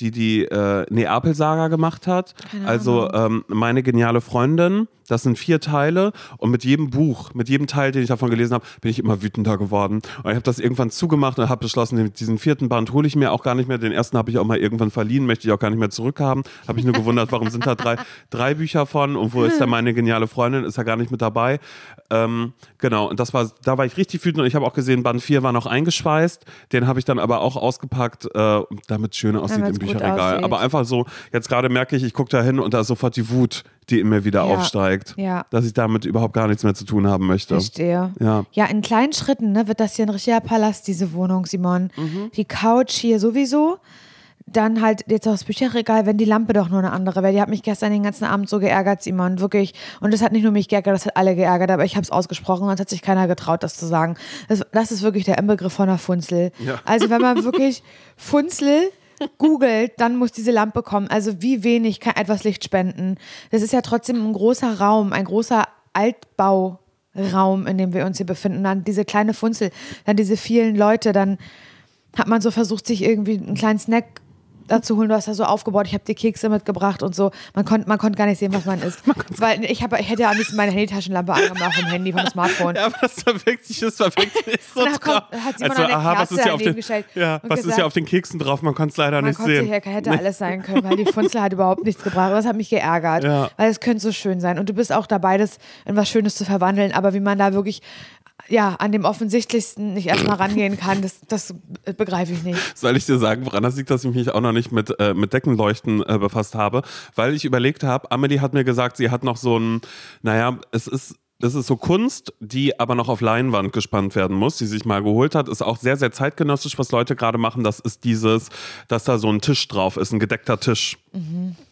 [SPEAKER 1] die, die äh, Neapel-Saga gemacht hat. also ähm, meine geniale Freundin. Das sind vier Teile und mit jedem Buch, mit jedem Teil, den ich davon gelesen habe, bin ich immer wütender geworden. Und ich habe das irgendwann zugemacht und habe beschlossen, diesen vierten Band hole ich mir auch gar nicht mehr. Den ersten habe ich auch mal irgendwann verliehen, möchte ich auch gar nicht mehr zurückhaben. Habe ich nur gewundert, warum sind da drei, drei Bücher von und wo ist da meine geniale Freundin? Ist ja gar nicht mit dabei. Ähm, genau, und das war, da war ich richtig wütend und ich habe auch gesehen, Band 4 war noch eingeschweißt. Den habe ich dann aber auch ausgepackt, äh, damit es schön aussieht
[SPEAKER 2] Damit's
[SPEAKER 1] im Bücherregal. Aber einfach so, jetzt gerade merke ich, ich gucke da hin und da ist sofort die Wut, die in mir wieder
[SPEAKER 2] Ja.
[SPEAKER 1] aufsteigt.
[SPEAKER 2] Ja.
[SPEAKER 1] Dass ich damit überhaupt gar nichts mehr zu tun haben möchte.
[SPEAKER 2] Verstehe.
[SPEAKER 1] Ja.
[SPEAKER 2] Ja, in kleinen Schritten ne, wird das hier ein richtiger Palast, diese Wohnung, Simon.
[SPEAKER 1] Mhm.
[SPEAKER 2] Die Couch hier sowieso. Dann halt jetzt auch das Bücherregal, wenn die Lampe doch nur eine andere wäre. Die hat mich gestern den ganzen Abend so geärgert, Simon, wirklich. Und das hat nicht nur mich geärgert, das hat alle geärgert, aber ich habe es ausgesprochen und es hat sich keiner getraut, das zu sagen. Das, das ist wirklich der Inbegriff von einer Funzel.
[SPEAKER 1] Ja.
[SPEAKER 2] Also wenn man wirklich Funzel googelt, dann muss diese Lampe kommen. Also wie wenig kann etwas Licht spenden? Das ist ja trotzdem ein großer Raum, ein großer Altbauraum, in dem wir uns hier befinden. Dann diese kleine Funzel, dann diese vielen Leute, dann hat man so versucht, sich irgendwie einen kleinen Snack dazu holen. Du hast da so aufgebaut, ich habe die Kekse mitgebracht und so. Man konnte man konnt gar nicht sehen, was man isst. Weil ich, hab, ich hätte ja am liebsten meine Handytaschenlampe angemacht vom Handy, vom Smartphone.
[SPEAKER 1] Ja, aber das war wirklich, das war wirklich so
[SPEAKER 2] Und kommt- hat Simon
[SPEAKER 1] also,
[SPEAKER 2] eine
[SPEAKER 1] aha, was
[SPEAKER 2] Kerze
[SPEAKER 1] ist hier auf den,
[SPEAKER 2] gestellt
[SPEAKER 1] ja, was ist
[SPEAKER 2] gesagt-
[SPEAKER 1] hier auf den Keksen drauf? Man konnte es leider
[SPEAKER 2] Man
[SPEAKER 1] nicht sehen.
[SPEAKER 2] hier, hätte alles sein können, weil die Funzel hat überhaupt nichts gebracht. Und das hat mich geärgert,
[SPEAKER 1] Ja.
[SPEAKER 2] weil es könnte so schön sein. Und du bist auch dabei, das in was Schönes zu verwandeln. Aber wie man da wirklich ja, an dem Offensichtlichsten nicht erstmal rangehen kann, das, das begreife ich nicht.
[SPEAKER 1] Soll ich dir sagen, woran das liegt, dass ich mich auch noch nicht mit, äh, mit Deckenleuchten äh, befasst habe? Weil ich überlegt habe, Amelie hat mir gesagt, sie hat noch so ein, naja, es ist. Es ist so Kunst, die aber noch auf Leinwand gespannt werden muss, die sich mal geholt hat. Ist auch sehr, sehr zeitgenössisch, was Leute gerade machen. Das ist dieses, dass da so ein Tisch drauf ist, ein gedeckter Tisch,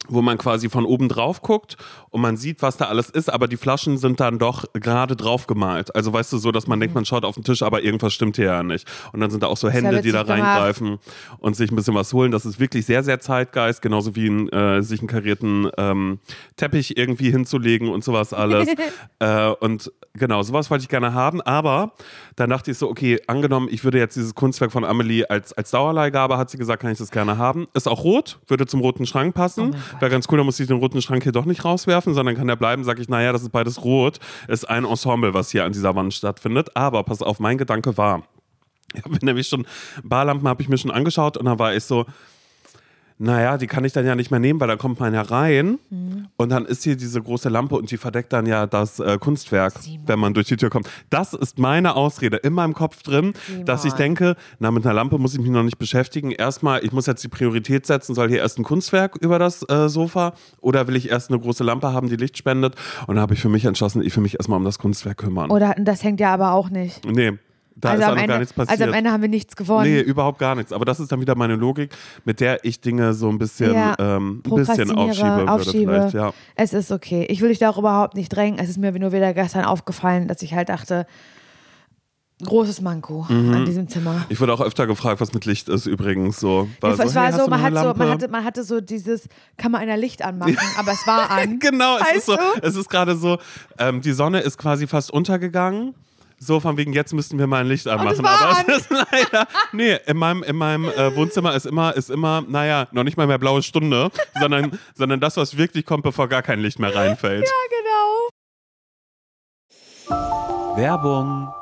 [SPEAKER 1] wo man quasi von oben drauf guckt und man sieht, was da alles ist, aber die Flaschen sind dann doch gerade drauf gemalt. Also weißt du, so, dass man denkt, man schaut auf den Tisch, aber irgendwas stimmt hier ja nicht. Und dann sind da auch so
[SPEAKER 2] ja
[SPEAKER 1] Hände, die da
[SPEAKER 2] witzig gemacht.
[SPEAKER 1] reingreifen und sich ein bisschen was holen. Das ist wirklich sehr, sehr Zeitgeist, genauso wie ein, äh, sich einen karierten ähm, Teppich irgendwie hinzulegen und sowas alles. äh, und genau, sowas wollte ich gerne haben, aber dann dachte ich so, okay, angenommen, ich würde jetzt dieses Kunstwerk von Amelie als, als Dauerleihgabe, hat sie gesagt, kann ich das gerne haben. Ist auch rot, würde zum roten Schrank passen. Wäre ganz cool, dann muss ich den roten Schrank hier doch nicht rauswerfen, sondern kann der bleiben, sage ich, naja, das ist beides rot. Ist ein Ensemble, was hier an dieser Wand stattfindet. Aber pass auf, mein Gedanke war, ich habe nämlich schon, Barlampen habe ich mir schon angeschaut und dann war ich so, Naja, die kann ich dann ja nicht mehr nehmen, weil dann kommt man ja rein
[SPEAKER 2] Mhm.
[SPEAKER 1] und dann ist hier diese große Lampe und die verdeckt dann ja das äh, Kunstwerk,
[SPEAKER 2] Simon.
[SPEAKER 1] wenn man durch die Tür kommt. Das ist meine Ausrede in meinem Kopf drin,
[SPEAKER 2] Simon.
[SPEAKER 1] dass ich denke, na, mit einer Lampe muss ich mich noch nicht beschäftigen. Erstmal, ich muss jetzt die Priorität setzen, soll hier erst ein Kunstwerk über das äh, Sofa oder will ich erst eine große Lampe haben, die Licht spendet? Und da habe ich für mich entschlossen, ich will mich erstmal um das Kunstwerk kümmern.
[SPEAKER 2] Oder das hängt ja aber auch nicht.
[SPEAKER 1] nee, da
[SPEAKER 2] also,
[SPEAKER 1] ist auch
[SPEAKER 2] am
[SPEAKER 1] noch
[SPEAKER 2] Ende,
[SPEAKER 1] gar nichts passiert.
[SPEAKER 2] also am Ende haben wir nichts gewonnen.
[SPEAKER 1] Nee, überhaupt gar nichts. Aber das ist dann wieder meine Logik, mit der ich Dinge so ein bisschen,
[SPEAKER 2] Ja,
[SPEAKER 1] ähm, ein bisschen aufschiebe,
[SPEAKER 2] aufschiebe.
[SPEAKER 1] Ja.
[SPEAKER 2] Es ist okay. Ich will dich da auch überhaupt nicht drängen. Es ist mir nur wieder gestern aufgefallen, dass ich halt dachte, großes Manko
[SPEAKER 1] Mhm.
[SPEAKER 2] an diesem Zimmer.
[SPEAKER 1] Ich wurde auch öfter gefragt, was mit Licht ist übrigens so. War
[SPEAKER 2] es war
[SPEAKER 1] hey,
[SPEAKER 2] so, man, hat so man, hatte, man hatte so dieses, kann man einer Licht anmachen, aber es war an.
[SPEAKER 1] Genau, es
[SPEAKER 2] Weißt
[SPEAKER 1] ist so,
[SPEAKER 2] du?
[SPEAKER 1] es ist gerade so, ähm, die Sonne ist quasi fast untergegangen. So von wegen, jetzt müssten wir mal ein Licht anmachen.
[SPEAKER 2] war
[SPEAKER 1] aber
[SPEAKER 2] an.
[SPEAKER 1] es ist leider. Nee, in meinem, in meinem äh, Wohnzimmer ist immer, ist immer, naja, noch nicht mal mehr blaue Stunde, sondern, sondern das, was wirklich kommt, bevor gar kein Licht mehr reinfällt.
[SPEAKER 2] genau.
[SPEAKER 3] Werbung.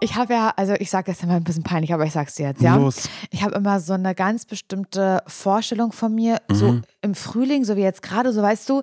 [SPEAKER 2] Ich habe ja, also ich sage das immer ein bisschen peinlich, aber ich sag's dir jetzt, ja.
[SPEAKER 1] Los.
[SPEAKER 2] Ich habe immer so eine ganz bestimmte Vorstellung von mir, so
[SPEAKER 1] Mhm.
[SPEAKER 2] im Frühling, so wie jetzt gerade, so weißt du,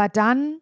[SPEAKER 2] dann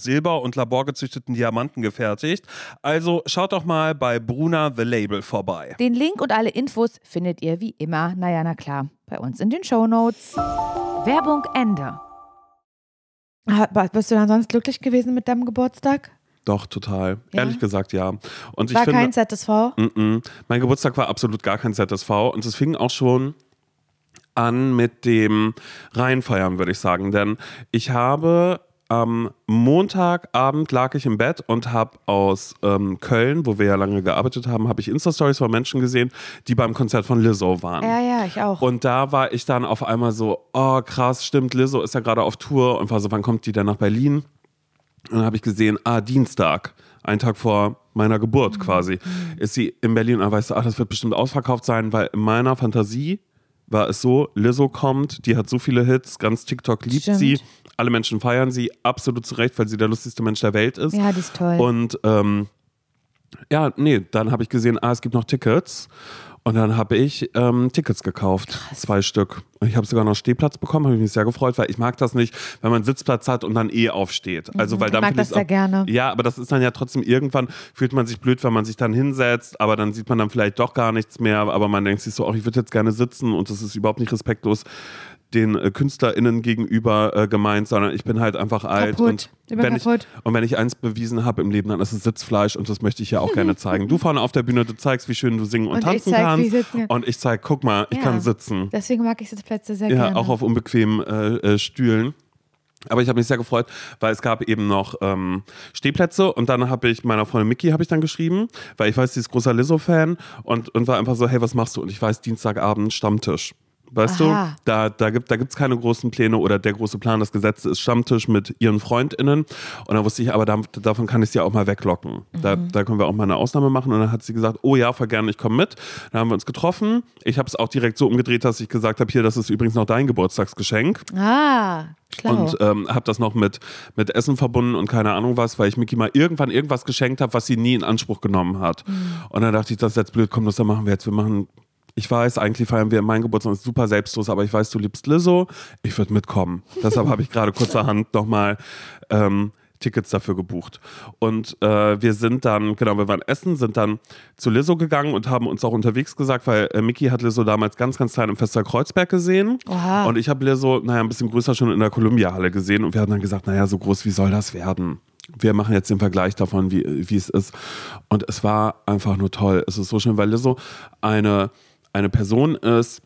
[SPEAKER 1] Silber und laborgezüchteten Diamanten gefertigt. Also schaut doch mal bei Bruna The Label vorbei.
[SPEAKER 2] Den Link und alle Infos findet ihr wie immer, naja, na klar, bei uns in den Shownotes. Werbung Ende. Bist du dann sonst glücklich gewesen mit deinem Geburtstag?
[SPEAKER 1] Doch, total.
[SPEAKER 2] Ja?
[SPEAKER 1] Ehrlich gesagt, ja. Und ich
[SPEAKER 2] War
[SPEAKER 1] finde,
[SPEAKER 2] kein ZSV?
[SPEAKER 1] Mm-mm. Mein Geburtstag war absolut gar kein ZSV und es fing auch schon an mit dem Reinfeiern, würde ich sagen. Denn ich habe am Montagabend lag ich im Bett und habe aus ähm, Köln, wo wir ja lange gearbeitet haben, habe ich Insta-Stories von Menschen gesehen, die beim Konzert von Lizzo waren.
[SPEAKER 2] Ja, ja, ich auch.
[SPEAKER 1] Und da war ich dann auf einmal so, oh krass, stimmt, Lizzo ist ja gerade auf Tour und war so, wann kommt die denn nach Berlin? Und dann habe ich gesehen, ah, Dienstag, ein Tag vor meiner Geburt quasi, ist sie in Berlin. Und dann weißt du, ah, das wird bestimmt ausverkauft sein, weil in meiner Fantasie war es so, Lizzo kommt, die hat so viele Hits, ganz TikTok liebt
[SPEAKER 2] Stimmt.
[SPEAKER 1] sie, alle Menschen feiern sie, absolut zu Recht, weil sie der lustigste Mensch der Welt ist.
[SPEAKER 2] ja, die ist toll.
[SPEAKER 1] Und ähm, Ja, nee, dann habe ich gesehen, ah, es gibt noch Tickets. Und dann habe ich ähm, Tickets gekauft, zwei Stück. Und ich habe sogar noch Stehplatz bekommen, habe ich mich sehr gefreut, weil ich mag das nicht, wenn man Sitzplatz hat und dann eh aufsteht. Also weil
[SPEAKER 2] ich
[SPEAKER 1] dann
[SPEAKER 2] mag
[SPEAKER 1] finde
[SPEAKER 2] das sehr gerne.
[SPEAKER 1] Ja, aber das ist dann ja trotzdem irgendwann fühlt man sich blöd, wenn man sich dann hinsetzt, aber dann sieht man dann vielleicht doch gar nichts mehr, aber man denkt sich so, ach, ich würde jetzt gerne sitzen und das ist überhaupt nicht respektlos den äh, KünstlerInnen gegenüber äh, gemeint, sondern ich bin halt einfach alt
[SPEAKER 2] Kaputt.
[SPEAKER 1] und wenn
[SPEAKER 2] kaputt.
[SPEAKER 1] ich und wenn ich eins bewiesen habe im Leben, dann ist es Sitzfleisch und das möchte ich ja auch gerne zeigen. Du vorne auf der Bühne, du zeigst, wie schön du singen und,
[SPEAKER 2] Und
[SPEAKER 1] tanzen
[SPEAKER 2] zeig,
[SPEAKER 1] kannst und ich zeig, guck mal, ich
[SPEAKER 2] Ja.
[SPEAKER 1] kann sitzen.
[SPEAKER 2] Deswegen mag ich Sitzplätze sehr
[SPEAKER 1] Ja,
[SPEAKER 2] gerne.
[SPEAKER 1] auch auf unbequemen äh, äh, Stühlen. Aber ich habe mich sehr gefreut, weil es gab eben noch ähm, Stehplätze und dann habe ich meiner Freundin Mickey habe ich dann geschrieben, weil ich weiß, sie ist großer Lizzo-Fan und, und war einfach so, hey, was machst du? Und ich weiß, Dienstagabend Stammtisch. Weißt
[SPEAKER 2] Aha.
[SPEAKER 1] du, da, da gibt es da gibt's keine großen Pläne oder der große Plan, das Gesetz ist Stammtisch mit ihren FreundInnen. Und dann wusste ich, aber da, davon kann ich sie auch mal weglocken. Da, da können wir auch mal eine Ausnahme machen. Und dann hat sie gesagt, oh ja, voll gerne, ich komme mit. Dann haben wir uns getroffen. Ich habe es auch direkt so umgedreht, dass ich gesagt habe, hier, das ist übrigens noch dein Geburtstagsgeschenk.
[SPEAKER 2] ah, schlau.
[SPEAKER 1] Und ähm, habe das noch mit, mit Essen verbunden und keine Ahnung was, weil ich Mickey mal irgendwann irgendwas geschenkt habe, was sie nie in Anspruch genommen hat. Und dann dachte ich, das ist jetzt blöd, komm, das machen wir jetzt. Wir machen, ich weiß, eigentlich feiern wir meinen Geburtstag, ist super selbstlos, aber ich weiß, du liebst Lizzo, ich würde mitkommen. Deshalb habe ich gerade kurzerhand nochmal ähm, Tickets dafür gebucht. Und äh, wir sind dann, genau, wir waren essen, sind dann zu Lizzo gegangen und haben uns auch unterwegs gesagt, weil äh, Mickey hat Lizzo damals ganz, ganz klein im Fester Kreuzberg gesehen.
[SPEAKER 2] Oha.
[SPEAKER 1] Und ich habe Lizzo, naja, ein bisschen größer schon in der Columbia-Halle gesehen und wir hatten dann gesagt, naja, so groß, wie soll das werden? Wir machen jetzt den Vergleich davon, wie, wie es ist. Und es war einfach nur toll. Es ist so schön, weil Lizzo eine, eine Person ist,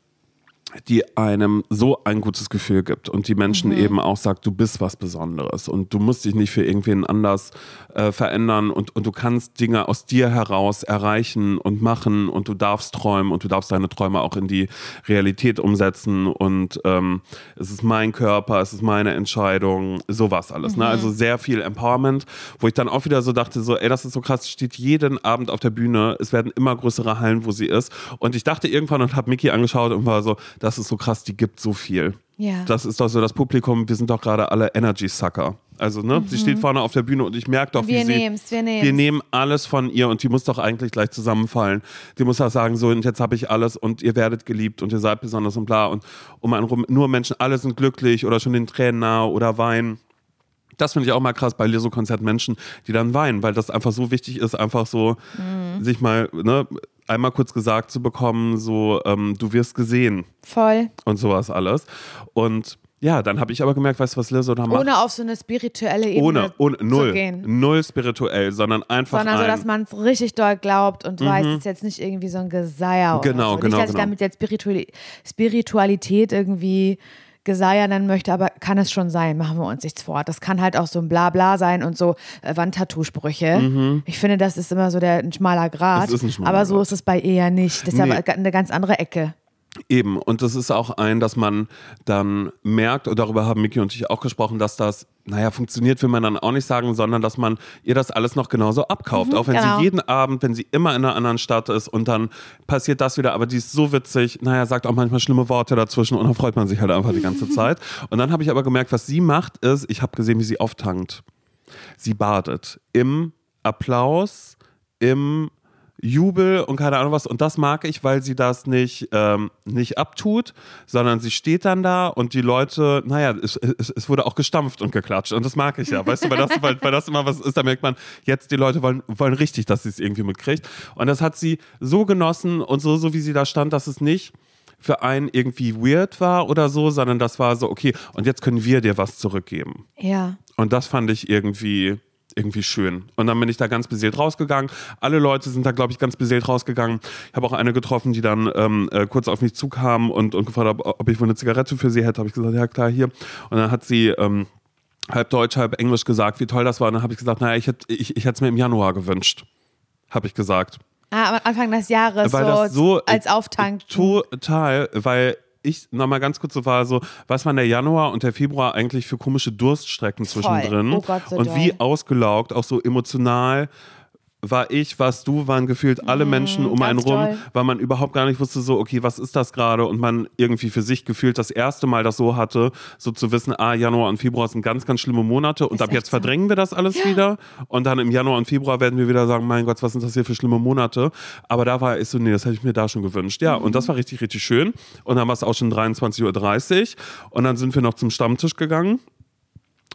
[SPEAKER 1] die einem so ein gutes Gefühl gibt und die Menschen eben auch sagt, du bist was Besonderes und du musst dich nicht für irgendwen anders äh, verändern und, und du kannst Dinge aus dir heraus erreichen und machen und du darfst träumen und du darfst deine Träume auch in die Realität umsetzen und ähm, es ist mein Körper, es ist meine Entscheidung, sowas alles. Ne? Also sehr viel Empowerment, wo ich dann auch wieder so dachte, so, ey, das ist so krass, sie steht jeden Abend auf der Bühne, es werden immer größere Hallen, wo sie ist und ich dachte irgendwann und habe Mickey angeschaut und war so, das ist so krass, die gibt so viel.
[SPEAKER 2] Ja.
[SPEAKER 1] Das ist doch so das Publikum, wir sind doch gerade alle Energy-Sucker. Also, ne, sie steht vorne auf der Bühne und ich merke doch,
[SPEAKER 2] Wir
[SPEAKER 1] wie sie.
[SPEAKER 2] nehmen's, wir nehmen's.
[SPEAKER 1] Wir nehmen alles von ihr und die muss doch eigentlich gleich zusammenfallen. Die muss auch sagen, so, und jetzt habe ich alles und ihr werdet geliebt und ihr seid besonders und bla. Und um einen rum, nur Menschen, alle sind glücklich oder schon den Tränen nahe oder weinen. Das finde ich auch mal krass bei Lizzo-Konzerten Menschen, die dann weinen, weil das einfach so wichtig ist, einfach so
[SPEAKER 2] Mhm.
[SPEAKER 1] sich mal ne, einmal kurz gesagt zu bekommen, so ähm, du wirst gesehen
[SPEAKER 2] Voll.
[SPEAKER 1] und sowas alles. Und ja, dann habe ich aber gemerkt, weißt du, was Lizzo da macht?
[SPEAKER 2] Ohne auf so eine spirituelle Ebene
[SPEAKER 1] ohne, ohne
[SPEAKER 2] zu
[SPEAKER 1] null,
[SPEAKER 2] gehen.
[SPEAKER 1] null spirituell, sondern einfach
[SPEAKER 2] Sondern so, dass man es richtig doll glaubt und weiß, es ist jetzt nicht irgendwie so ein Geseier
[SPEAKER 1] Genau,
[SPEAKER 2] oder so.
[SPEAKER 1] genau,
[SPEAKER 2] Nicht, dass ich
[SPEAKER 1] genau.
[SPEAKER 2] damit jetzt Spirituali Spiritualität irgendwie Geseier nennen möchte, aber kann es schon sein, machen wir uns nichts vor. Das kann halt auch so ein Blabla sein und so äh, Wandtattoo-Sprüche. Ich finde, das ist immer so der, ein schmaler Grad.
[SPEAKER 1] Ein schmaler
[SPEAKER 2] aber so
[SPEAKER 1] Grat.
[SPEAKER 2] ist es bei ihr ja nicht. Das ist
[SPEAKER 1] Nee.
[SPEAKER 2] ja eine ganz andere Ecke.
[SPEAKER 1] Eben, und das ist auch ein, dass man dann merkt, und darüber haben Miki und ich auch gesprochen, dass das, naja, funktioniert will man dann auch nicht sagen, sondern dass man ihr das alles noch genauso abkauft. auch wenn
[SPEAKER 2] genau.
[SPEAKER 1] sie jeden Abend, wenn sie immer in einer anderen Stadt ist und dann passiert das wieder, aber die ist so witzig, naja, sagt auch manchmal schlimme Worte dazwischen und dann freut man sich halt einfach die ganze Zeit. Und dann habe ich aber gemerkt, was sie macht, ist, ich habe gesehen, wie sie auftankt. Sie badet im Applaus, im Jubel und keine Ahnung was. Und das mag ich, weil sie das nicht, ähm, nicht abtut, sondern sie steht dann da und die Leute, naja, es, es, es wurde auch gestampft und geklatscht. Und das mag ich ja, weißt du, weil das, weil, weil das immer was ist, da merkt man, jetzt die Leute wollen, wollen richtig, dass sie es irgendwie mitkriegt. Und das hat sie so genossen und so, so wie sie da stand, dass es nicht für einen irgendwie weird war oder so, sondern das war so, okay, und jetzt können wir dir was zurückgeben.
[SPEAKER 2] Ja.
[SPEAKER 1] Und das fand ich irgendwie, irgendwie schön. Und dann bin ich da ganz beseelt rausgegangen. Alle Leute sind da, glaube ich, ganz beseelt rausgegangen. Ich habe auch eine getroffen, die dann ähm, äh, kurz auf mich zukam und, und gefragt hat, ob ich wohl eine Zigarette für sie hätte. Habe ich gesagt, ja klar, hier. Und dann hat sie ähm, halb Deutsch, halb Englisch gesagt, wie toll das war. Und dann habe ich gesagt, naja, ich hätte ich, ich es mir im Januar gewünscht. Habe ich gesagt.
[SPEAKER 2] Ah, am Anfang des Jahres
[SPEAKER 1] Weil
[SPEAKER 2] so,
[SPEAKER 1] das so
[SPEAKER 2] als
[SPEAKER 1] äh,
[SPEAKER 2] Auftanken.
[SPEAKER 1] Total, weil ich nochmal ganz kurz so war, so, was waren der Januar und der Februar eigentlich für komische Durststrecken
[SPEAKER 2] Voll.
[SPEAKER 1] zwischendrin?
[SPEAKER 2] Oh Gott, so
[SPEAKER 1] und wie
[SPEAKER 2] doll.
[SPEAKER 1] ausgelaugt, auch so emotional war ich, warst du, waren gefühlt alle Menschen um einen rum,
[SPEAKER 2] toll.
[SPEAKER 1] weil man überhaupt gar nicht wusste, so, okay, was ist das gerade? Und man irgendwie für sich gefühlt das erste Mal das so hatte, so zu wissen, ah, Januar und Februar sind ganz, ganz schlimme Monate und
[SPEAKER 2] Ist
[SPEAKER 1] ab jetzt
[SPEAKER 2] so.
[SPEAKER 1] verdrängen wir das alles wieder. Und dann im Januar und Februar werden wir wieder sagen, mein Gott, was sind das hier für schlimme Monate? Aber da war ich so, nee, das hätte ich mir da schon gewünscht. Ja, und
[SPEAKER 2] Mhm.
[SPEAKER 1] das war richtig, richtig schön. Und dann war es auch schon 23.30 Uhr und dann sind wir noch zum Stammtisch gegangen.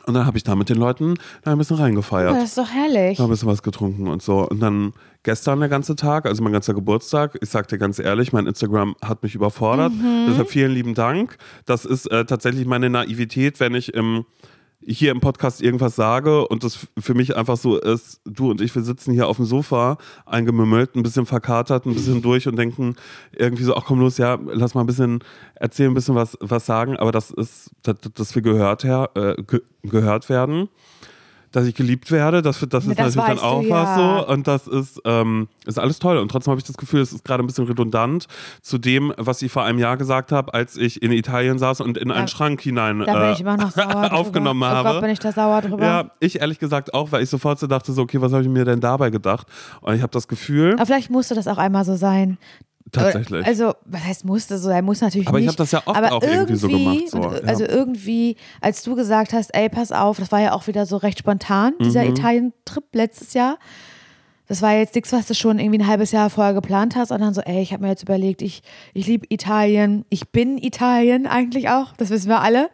[SPEAKER 1] Und dann habe ich da mit den Leuten ein bisschen reingefeiert.
[SPEAKER 2] Das ist doch herrlich.
[SPEAKER 1] Da ein bisschen was getrunken und so. Und dann gestern der ganze Tag, also mein ganzer Geburtstag, ich sag dir ganz ehrlich, mein Instagram hat mich überfordert.
[SPEAKER 2] Mhm.
[SPEAKER 1] Deshalb vielen lieben Dank. Das ist äh, tatsächlich meine Naivität, wenn ich im hier im Podcast irgendwas sage und das für mich einfach so ist, du und ich, wir sitzen hier auf dem Sofa, eingemümmelt, ein bisschen verkatert, ein bisschen durch und denken irgendwie so, ach komm los, ja, lass mal ein bisschen erzählen, ein bisschen was, was sagen, aber das ist, dass, dass wir gehört, her, äh, ge gehört werden, dass ich geliebt werde, das, das ist
[SPEAKER 2] Das
[SPEAKER 1] natürlich dann auch
[SPEAKER 2] du,
[SPEAKER 1] was
[SPEAKER 2] ja.
[SPEAKER 1] so und das ist, ähm, ist alles toll und trotzdem habe ich das Gefühl, es ist gerade ein bisschen redundant zu dem, was ich vor einem Jahr gesagt habe, als ich in Italien saß und in einen
[SPEAKER 2] Ja.
[SPEAKER 1] Schrank hinein
[SPEAKER 2] Da
[SPEAKER 1] äh,
[SPEAKER 2] drüber.
[SPEAKER 1] aufgenommen
[SPEAKER 2] oh
[SPEAKER 1] habe.
[SPEAKER 2] Gott, bin ich da sauer drüber.
[SPEAKER 1] Ja, ich ehrlich gesagt auch, weil ich sofort so dachte, so, okay, was habe ich mir denn dabei gedacht? Und ich habe das Gefühl,
[SPEAKER 2] Aber vielleicht musste das auch einmal so sein.
[SPEAKER 1] Tatsächlich.
[SPEAKER 2] Also, was heißt musste so sein? Muss natürlich
[SPEAKER 1] Aber ich
[SPEAKER 2] nicht.
[SPEAKER 1] hab das ja oft
[SPEAKER 2] aber
[SPEAKER 1] auch irgendwie so gemacht, so,
[SPEAKER 2] und,
[SPEAKER 1] ja.
[SPEAKER 2] Also irgendwie, als du gesagt hast, ey, pass auf, das war ja auch wieder so recht spontan, dieser
[SPEAKER 1] Mhm.
[SPEAKER 2] Italien-Trip letztes Jahr. Das war jetzt nichts, was du schon irgendwie ein halbes Jahr vorher geplant hast, sondern so, ey, ich habe mir jetzt überlegt, ich, ich liebe Italien, ich bin Italien eigentlich auch, das wissen wir alle,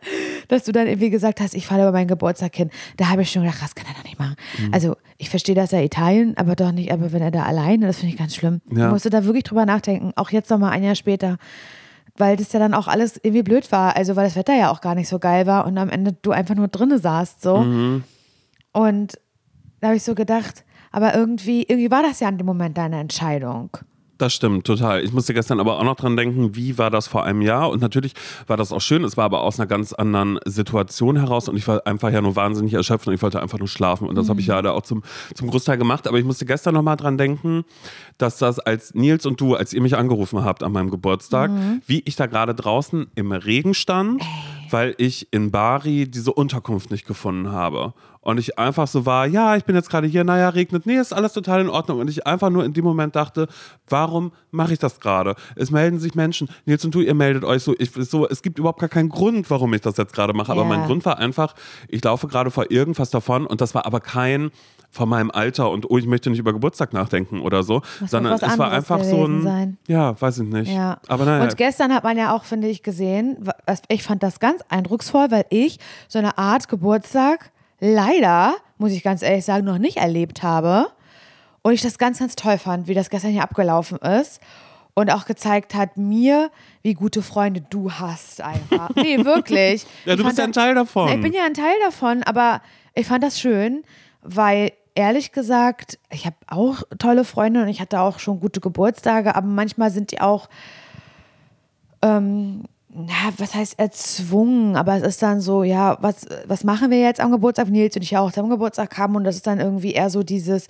[SPEAKER 2] dass du dann irgendwie gesagt hast, ich fahre über meinen Geburtstag hin. Da habe ich schon gedacht, das kann er doch nicht machen.
[SPEAKER 1] Mhm.
[SPEAKER 2] Also ich verstehe, dass er Italien, aber doch nicht, aber wenn er da alleine, das finde ich ganz schlimm.
[SPEAKER 1] Ja.
[SPEAKER 2] Ich musste da wirklich drüber nachdenken, auch jetzt nochmal ein Jahr später weil das ja dann auch alles irgendwie blöd war. Also, weil das Wetter ja auch gar nicht so geil war und am Ende du einfach nur drinnen saßt, so.
[SPEAKER 1] Mhm.
[SPEAKER 2] Und da habe ich so gedacht, aber irgendwie, irgendwie war das ja in dem Moment deine Entscheidung.
[SPEAKER 1] Das stimmt, total. Ich musste gestern aber auch noch dran denken, wie war das vor einem Jahr? Und natürlich war das auch schön. Es war aber aus einer ganz anderen Situation heraus und ich war einfach ja nur wahnsinnig erschöpft und ich wollte einfach nur schlafen. Und das habe ich ja da auch zum, zum Großteil gemacht. Aber ich musste gestern noch mal dran denken, dass das als Nils und du, als ihr mich angerufen habt an meinem Geburtstag, wie ich da gerade draußen im Regen stand, weil ich in Bari diese Unterkunft nicht gefunden habe. Und ich einfach so war, ja, ich bin jetzt gerade hier, naja, regnet, nee, ist alles total in Ordnung. Und ich einfach nur in dem Moment dachte, warum mache ich das gerade? Es melden sich Menschen, Nils und du, ihr meldet euch so, ich, so, es gibt überhaupt gar keinen Grund, warum ich das jetzt gerade mache. Aber
[SPEAKER 2] Ja.
[SPEAKER 1] mein Grund war einfach, ich laufe gerade vor irgendwas davon und das war aber kein von meinem Alter und oh, ich möchte nicht über Geburtstag nachdenken oder so,
[SPEAKER 2] Muss
[SPEAKER 1] sondern es war einfach so ein,
[SPEAKER 2] sein.
[SPEAKER 1] ja, weiß ich nicht.
[SPEAKER 2] Ja.
[SPEAKER 1] Aber naja,
[SPEAKER 2] Und gestern hat man ja auch, finde ich, gesehen, ich fand das ganz eindrucksvoll, weil ich so eine Art Geburtstag leider, muss ich ganz ehrlich sagen, noch nicht erlebt habe. Und ich das ganz, ganz toll fand, wie das gestern hier abgelaufen ist. Und auch gezeigt hat mir, wie gute Freunde du hast einfach. Nee, wirklich.
[SPEAKER 1] ja, du bist ja ein
[SPEAKER 2] das-
[SPEAKER 1] Teil davon.
[SPEAKER 2] ich bin ja ein Teil davon, aber ich fand das schön, weil ehrlich gesagt, ich habe auch tolle Freunde und ich hatte auch schon gute Geburtstage, aber manchmal sind die auch, ähm, na, was heißt erzwungen, aber es ist dann so, ja, was, was machen wir jetzt am Geburtstag? Nils und ich ja auch am Geburtstag haben und das ist dann irgendwie eher so dieses,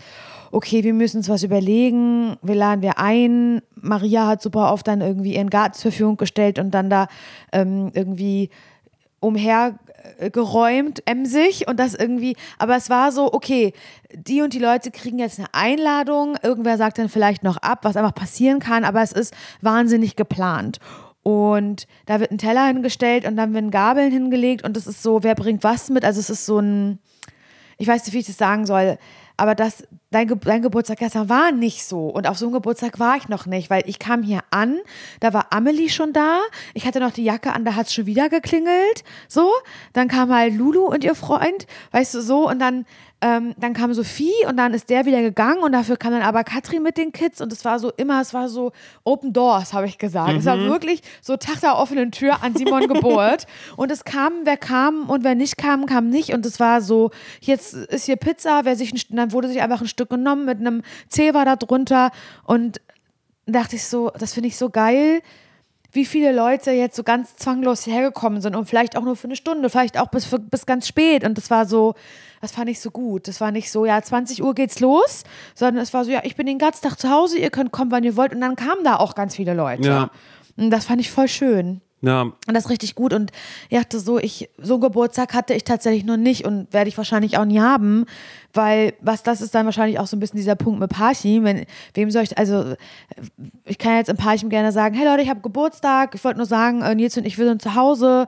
[SPEAKER 2] okay, wir müssen uns was überlegen, wir laden wir ein. Maria hat super oft dann irgendwie ihren Garten zur Verfügung gestellt und dann da ähm, irgendwie umhergeräumt, emsig und das irgendwie, aber es war so, okay, die und die Leute kriegen jetzt eine Einladung, irgendwer sagt dann vielleicht noch ab, was einfach passieren kann, aber es ist wahnsinnig geplant. Und da wird ein Teller hingestellt und dann werden Gabeln hingelegt und es ist so, wer bringt was mit? Also es ist so ein, ich weiß nicht, wie ich das sagen soll, aber das, dein, Ge dein Geburtstag gestern war nicht so. Und auf so einem Geburtstag war ich noch nicht, weil ich kam hier an, da war Amelie schon da, ich hatte noch die Jacke an, da hat es schon wieder geklingelt, so. Dann kam halt Lulu und ihr Freund, weißt du, so. Und dann, ähm, dann kam Sophie und dann ist der wieder gegangen und dafür kam dann aber Katrin mit den Kids und es war so immer, es war so Open Doors, habe ich gesagt. Es war wirklich so Tag der offenen Tür an Simon Geburt. Und es kam, wer kam und wer nicht kam, kam nicht. Und es war so, jetzt ist hier Pizza, wer sich ein, dann wurde sich einfach ein Stück genommen mit einem Zewa da drunter. Und dachte ich so, das finde ich so geil, wie viele Leute jetzt so ganz zwanglos hergekommen sind und vielleicht auch nur für eine Stunde, vielleicht auch bis, für, bis ganz spät. Und das war so, das fand ich so gut. Das war nicht so, ja, 20 Uhr geht's los, sondern es war so, ja, ich bin den ganzen Tag zu Hause, ihr könnt kommen, wann ihr wollt. Und dann kamen da auch ganz viele Leute.
[SPEAKER 1] Ja.
[SPEAKER 2] Und das fand ich voll schön.
[SPEAKER 1] Ja,
[SPEAKER 2] Und das ist richtig gut. Und ich dachte so, ich, so einen Geburtstag hatte ich tatsächlich noch nicht und werde ich wahrscheinlich auch nie haben, weil was das ist dann wahrscheinlich auch so ein bisschen dieser Punkt mit Parchim. Wenn, wem soll ich, also ich kann jetzt im Parchim gerne sagen, hey Leute, ich habe Geburtstag, ich wollte nur sagen, äh, Nils und ich, wir sind zu Hause.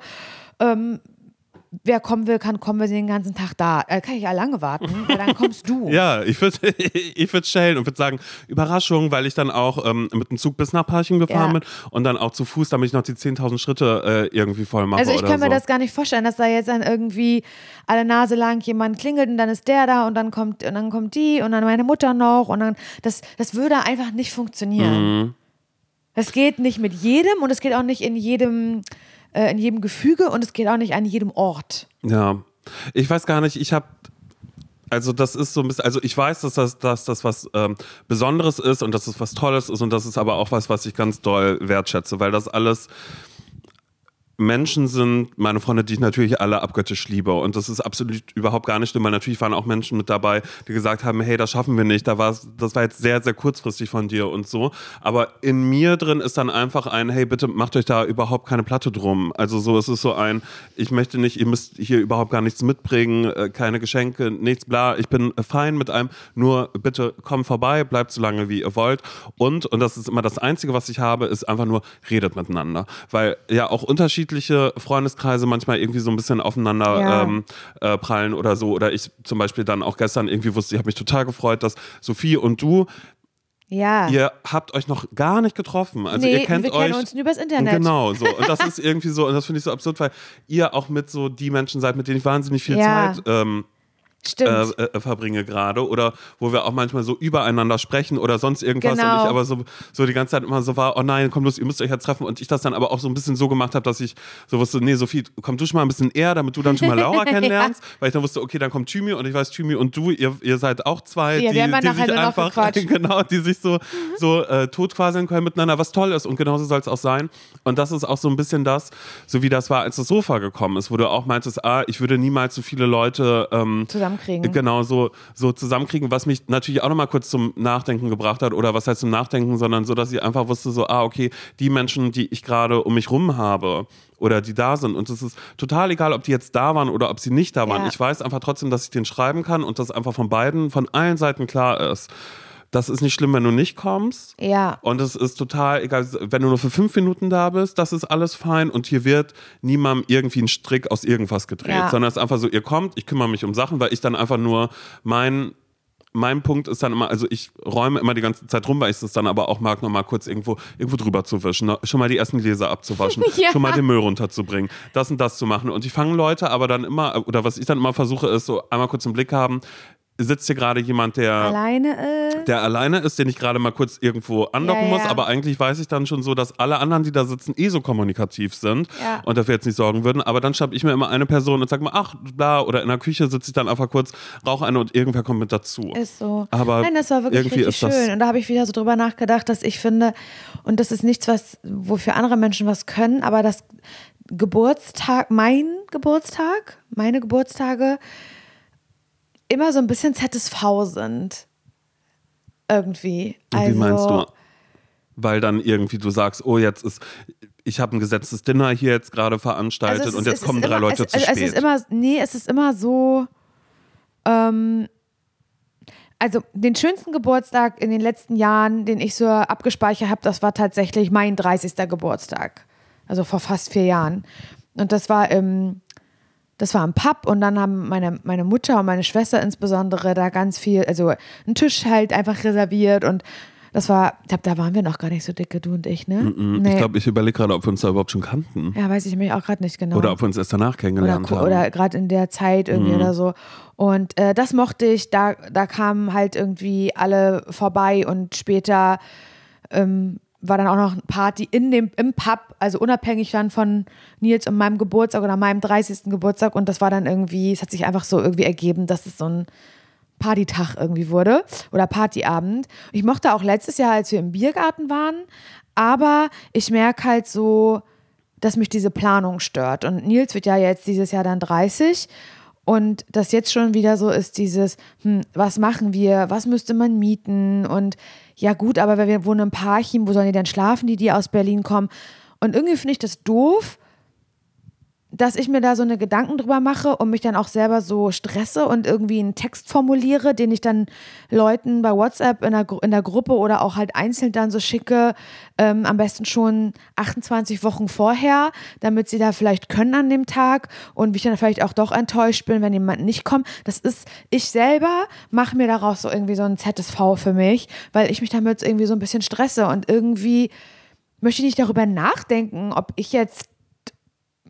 [SPEAKER 2] Ähm, wer kommen will, kann kommen, wir sind den ganzen Tag da. Äh, kann ich ja lange warten, weil dann kommst du.
[SPEAKER 1] ja, ich würde ich würd stellen und würde sagen, Überraschung, weil ich dann auch ähm, mit dem Zug bis nach Parchim gefahren
[SPEAKER 2] Ja.
[SPEAKER 1] bin und dann auch zu Fuß, damit ich noch die 10.000 Schritte äh, irgendwie voll mache
[SPEAKER 2] Also ich kann
[SPEAKER 1] so.
[SPEAKER 2] mir das gar nicht vorstellen, dass da jetzt dann irgendwie alle Nase lang jemand klingelt und dann ist der da und dann kommt und dann kommt die und dann meine Mutter noch und dann das das würde einfach nicht funktionieren.
[SPEAKER 1] Mhm.
[SPEAKER 2] Es geht nicht mit jedem und es geht auch nicht in jedem äh, in jedem Gefüge und es geht auch nicht an jedem Ort.
[SPEAKER 1] Ja, ich weiß gar nicht, ich habe also das ist so ein bisschen, also ich weiß, dass das, dass das was ähm, Besonderes ist und dass es was Tolles ist und das ist aber auch was, was ich ganz doll wertschätze, weil das alles Menschen sind, meine Freunde, die ich natürlich alle abgöttisch liebe. Und das ist absolut überhaupt gar nicht schlimm, weil natürlich waren auch Menschen mit dabei, die gesagt haben, hey, das schaffen wir nicht. Da war's, das war jetzt sehr, sehr kurzfristig von dir und so. Aber in mir drin ist dann einfach ein, hey, bitte macht euch da überhaupt keine Platte drum. Also so, es ist so ein, ich möchte nicht, ihr müsst hier überhaupt gar nichts mitbringen, äh, keine Geschenke, nichts, bla. Ich bin fein mit einem, nur bitte komm vorbei, bleibt so lange, wie ihr wollt. Und, und das ist immer das Einzige, was ich habe, ist einfach nur, redet miteinander. Weil ja auch unterschiedliche Freundeskreise manchmal irgendwie so ein bisschen aufeinander
[SPEAKER 2] Ja.
[SPEAKER 1] ähm, äh, prallen oder so. Oder ich zum Beispiel dann auch gestern irgendwie wusste, ich habe mich total gefreut, dass Sophie und du,
[SPEAKER 2] Ja.
[SPEAKER 1] ihr habt euch noch gar nicht getroffen. Also
[SPEAKER 2] nee,
[SPEAKER 1] ihr kennt
[SPEAKER 2] wir
[SPEAKER 1] euch.
[SPEAKER 2] kennen uns nur übers Internet.
[SPEAKER 1] Genau, so. Und das ist irgendwie so, und das finde ich so absurd, weil ihr auch mit so die Menschen seid, mit denen ich wahnsinnig viel
[SPEAKER 2] Ja.
[SPEAKER 1] Zeit ähm,
[SPEAKER 2] Stimmt.
[SPEAKER 1] äh, äh, verbringe gerade oder wo wir auch manchmal so übereinander sprechen oder sonst irgendwas
[SPEAKER 2] Genau.
[SPEAKER 1] und ich aber so, so die ganze Zeit immer so war, oh nein, komm los, ihr müsst euch jetzt treffen und ich das dann aber auch so ein bisschen so gemacht habe, dass ich so wusste, nee, Sophie, komm du schon mal ein bisschen eher, damit du dann schon mal Laura kennenlernst, weil ich dann wusste, okay, dann kommt Thymi und ich weiß, Thymi und du, ihr, ihr seid auch zwei,
[SPEAKER 2] Ja,
[SPEAKER 1] die,
[SPEAKER 2] ja
[SPEAKER 1] die
[SPEAKER 2] nachher
[SPEAKER 1] sich einfach, genau, die sich so, so äh, totquaseln können miteinander, was toll ist und genauso soll es auch sein und das ist auch so ein bisschen das, so wie das war, als das Sofa gekommen ist, wo du auch meintest, ah, ich würde niemals so viele Leute ähm,
[SPEAKER 2] Zusammenkriegen.
[SPEAKER 1] Genau, so, so zusammenkriegen, was mich natürlich auch nochmal kurz zum Nachdenken gebracht hat. Oder was heißt zum Nachdenken, sondern so, dass ich einfach wusste, so, ah, okay, die Menschen, die ich gerade um mich rum habe oder die da sind. Und es ist total egal, ob die jetzt da waren oder ob sie nicht da waren.
[SPEAKER 2] Ja.
[SPEAKER 1] Ich weiß einfach trotzdem, dass ich den schreiben kann und dass einfach von beiden, von allen Seiten klar ist. Das ist nicht schlimm, wenn du nicht kommst.
[SPEAKER 2] Ja.
[SPEAKER 1] Und es ist total egal, wenn du nur für fünf Minuten da bist, das ist alles fein und hier wird niemandem irgendwie ein Strick aus irgendwas gedreht,
[SPEAKER 2] Ja.
[SPEAKER 1] sondern es ist einfach so, ihr kommt, ich kümmere mich um Sachen, weil ich dann einfach nur mein mein Punkt ist dann immer, also ich räume immer die ganze Zeit rum, weil ich es dann aber auch mag, nochmal kurz irgendwo, irgendwo drüber zu wischen, ne? schon mal die ersten Gläser abzuwaschen,
[SPEAKER 2] Ja.
[SPEAKER 1] schon mal den Müll runterzubringen, das und das zu machen. Und die fangen Leute aber dann immer, oder was ich dann immer versuche, ist so einmal kurz im Blick haben, sitzt hier gerade jemand, der
[SPEAKER 2] Alleine ist.
[SPEAKER 1] der alleine ist, den ich gerade mal kurz irgendwo andocken
[SPEAKER 2] Ja,
[SPEAKER 1] muss,
[SPEAKER 2] ja.
[SPEAKER 1] aber eigentlich weiß ich dann schon so, dass alle anderen, die da sitzen, eh so kommunikativ sind
[SPEAKER 2] Ja.
[SPEAKER 1] und dafür jetzt nicht sorgen würden. Aber dann schnapp ich mir immer eine Person und sag mal, ach, bla, oder in der Küche sitze ich dann einfach kurz, rauche eine und irgendwer kommt mit dazu.
[SPEAKER 2] Ist so.
[SPEAKER 1] Aber
[SPEAKER 2] Nein, das war wirklich
[SPEAKER 1] irgendwie
[SPEAKER 2] richtig
[SPEAKER 1] ist das-
[SPEAKER 2] schön. Und da habe ich wieder so drüber nachgedacht, dass ich finde, und das ist nichts, was, wofür andere Menschen was können, aber das Geburtstag, mein Geburtstag, meine Geburtstage immer so ein bisschen ZSV sind. Irgendwie. Also,
[SPEAKER 1] Wie meinst du? Weil dann irgendwie du sagst, oh, jetzt ist, ich habe ein gesetztes Dinner hier jetzt gerade veranstaltet
[SPEAKER 2] Also ist-
[SPEAKER 1] und jetzt kommen drei
[SPEAKER 2] immer,
[SPEAKER 1] Leute
[SPEAKER 2] es,
[SPEAKER 1] zu spät.
[SPEAKER 2] Es ist immer, nee, es ist immer so. Ähm, also den schönsten Geburtstag in den letzten Jahren, den ich so abgespeichert habe, das war tatsächlich mein 30. Geburtstag. Also vor fast vier Jahren. Und das war im, das war im Pub und dann haben meine, meine Mutter und meine Schwester insbesondere da ganz viel, also einen Tisch halt einfach reserviert und das war, ich glaube, da waren wir noch gar nicht so dicke, du und ich, ne?
[SPEAKER 1] Ich glaube, ich überlege gerade, ob wir uns da überhaupt schon kannten.
[SPEAKER 2] ja, weiß ich mich auch gerade nicht genau
[SPEAKER 1] Oder ob wir uns erst danach
[SPEAKER 2] oder,
[SPEAKER 1] kennengelernt
[SPEAKER 2] ko-
[SPEAKER 1] haben.
[SPEAKER 2] oder gerade in der Zeit irgendwie oder so. Und äh, das mochte ich, da, da kamen halt irgendwie alle vorbei und später ähm, war dann auch noch eine Party in dem, im Pub, also unabhängig dann von Nils und meinem Geburtstag oder meinem 30. Geburtstag und das war dann irgendwie, es hat sich einfach so irgendwie ergeben, dass es so ein Partytag irgendwie wurde oder Partyabend. Ich mochte auch letztes Jahr, als wir im Biergarten waren, aber ich merke halt so, dass mich diese Planung stört. Und Nils wird ja jetzt dieses Jahr dann 30 und das jetzt schon wieder so ist dieses, hm, was machen wir, was müsste man mieten und ja gut, aber wir wohnen im Parchim, wo sollen die denn schlafen, die, die aus Berlin kommen? Und irgendwie finde ich das doof, dass ich mir da so eine Gedanken drüber mache und mich dann auch selber so stresse und irgendwie einen Text formuliere, den ich dann Leuten bei WhatsApp in der, in der Gruppe oder auch halt einzeln dann so schicke, ähm, am besten schon 28 Wochen vorher, damit sie da vielleicht können an dem Tag und wie ich dann vielleicht auch doch enttäuscht bin, wenn jemand nicht kommt. Das ist, ich selber mache mir daraus so irgendwie so ein ZSV für mich, weil ich mich damit irgendwie so ein bisschen stresse und irgendwie möchte ich nicht darüber nachdenken, ob ich jetzt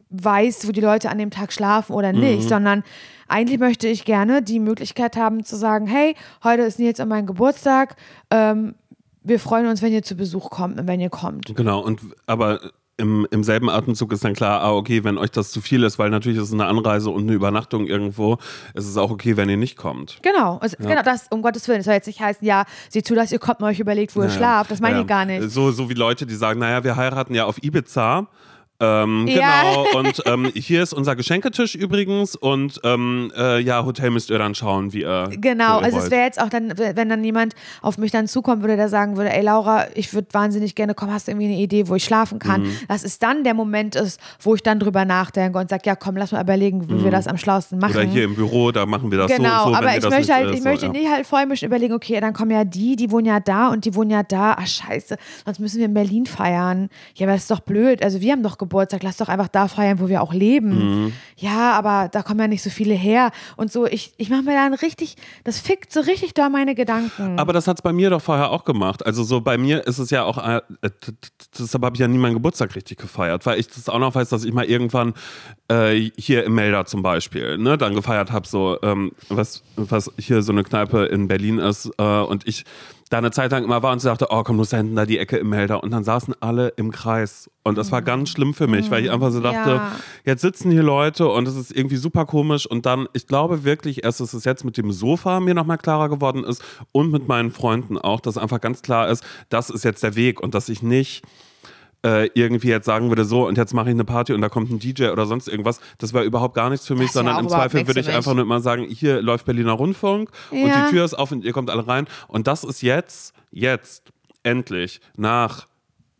[SPEAKER 2] weiß, wo die Leute an dem Tag schlafen oder nicht, sondern eigentlich möchte ich gerne die Möglichkeit haben zu sagen, hey, heute ist Nils an meinem Geburtstag, ähm, wir freuen uns, wenn ihr zu Besuch kommt und wenn ihr kommt.
[SPEAKER 1] Genau, und aber im, im selben Atemzug ist dann klar, ah, okay, wenn euch das zu viel ist, weil natürlich ist es eine Anreise und eine Übernachtung irgendwo, ist es auch okay, wenn ihr nicht kommt.
[SPEAKER 2] Genau, also, genau das, um Gottes Willen. Das soll jetzt nicht heißen, ja, seht zu, dass ihr kommt und euch überlegt, wo ihr
[SPEAKER 1] Naja.
[SPEAKER 2] schlaft. Das meine
[SPEAKER 1] Ja.
[SPEAKER 2] ich gar nicht.
[SPEAKER 1] So, so wie Leute, die sagen, naja, wir heiraten ja auf Ibiza. Ähm,
[SPEAKER 2] Ja.
[SPEAKER 1] Genau, und ähm, hier ist unser Geschenketisch übrigens und ähm, äh, ja, Hotel müsst ihr dann schauen, wie ihr.
[SPEAKER 2] Genau,
[SPEAKER 1] ihr
[SPEAKER 2] also es
[SPEAKER 1] wollt.
[SPEAKER 2] wäre jetzt auch dann, wenn dann jemand auf mich dann zukommen würde, der sagen würde, ey Laura, ich würde wahnsinnig gerne kommen, hast du irgendwie eine Idee, wo ich schlafen kann?
[SPEAKER 1] Mhm.
[SPEAKER 2] Das ist dann der Moment ist, wo ich dann drüber nachdenke und sage, ja komm, lass mal überlegen, wie wir das am schlausten machen.
[SPEAKER 1] Mhm. Oder hier im Büro, da machen wir das
[SPEAKER 2] Genau,
[SPEAKER 1] so, so wenn
[SPEAKER 2] aber ich möchte
[SPEAKER 1] nicht,
[SPEAKER 2] halt, ich
[SPEAKER 1] so,
[SPEAKER 2] möchte
[SPEAKER 1] ja.
[SPEAKER 2] nicht halt vorher mich überlegen, okay, dann kommen ja die, die wohnen ja da und die wohnen ja da. Ach scheiße, sonst müssen wir in Berlin feiern. Ja, aber das ist doch blöd. Also wir haben doch Geburtstag, lass doch einfach da feiern, wo wir auch leben.
[SPEAKER 1] Mhm.
[SPEAKER 2] Ja, aber da kommen ja nicht so viele her. Und so, ich, ich mache mir dann richtig, das fickt so richtig da meine Gedanken.
[SPEAKER 1] Aber das hat es bei mir doch vorher auch gemacht. Also so bei mir ist es ja auch, äh, t- deshalb habe ich ja nie meinen Geburtstag richtig gefeiert, weil ich das auch noch weiß, dass ich mal irgendwann äh, hier im Melder zum Beispiel, ne, dann gefeiert habe, so ähm, was, was hier so eine Kneipe in Berlin ist äh, und ich da eine Zeit lang immer war und sie dachte, oh komm, du da hinten da die Ecke im Melder. Und dann saßen alle im Kreis. Und das war ganz schlimm für mich, weil ich einfach so dachte,
[SPEAKER 2] Ja.
[SPEAKER 1] jetzt sitzen hier Leute und es ist irgendwie super komisch. Und dann, ich glaube wirklich erst, dass es jetzt mit dem Sofa mir nochmal klarer geworden ist und mit meinen Freunden auch, dass einfach ganz klar ist, das ist jetzt der Weg und dass ich nicht äh, irgendwie jetzt sagen würde, so und jetzt mache ich eine Party und da kommt ein DJ oder sonst irgendwas, das war überhaupt gar nichts für mich,
[SPEAKER 2] Das
[SPEAKER 1] sondern im Zweifel würde ich einfach nur immer sagen, hier läuft Berliner Rundfunk und
[SPEAKER 2] Ja.
[SPEAKER 1] die Tür ist auf und ihr kommt alle rein und das ist jetzt, jetzt, endlich, nach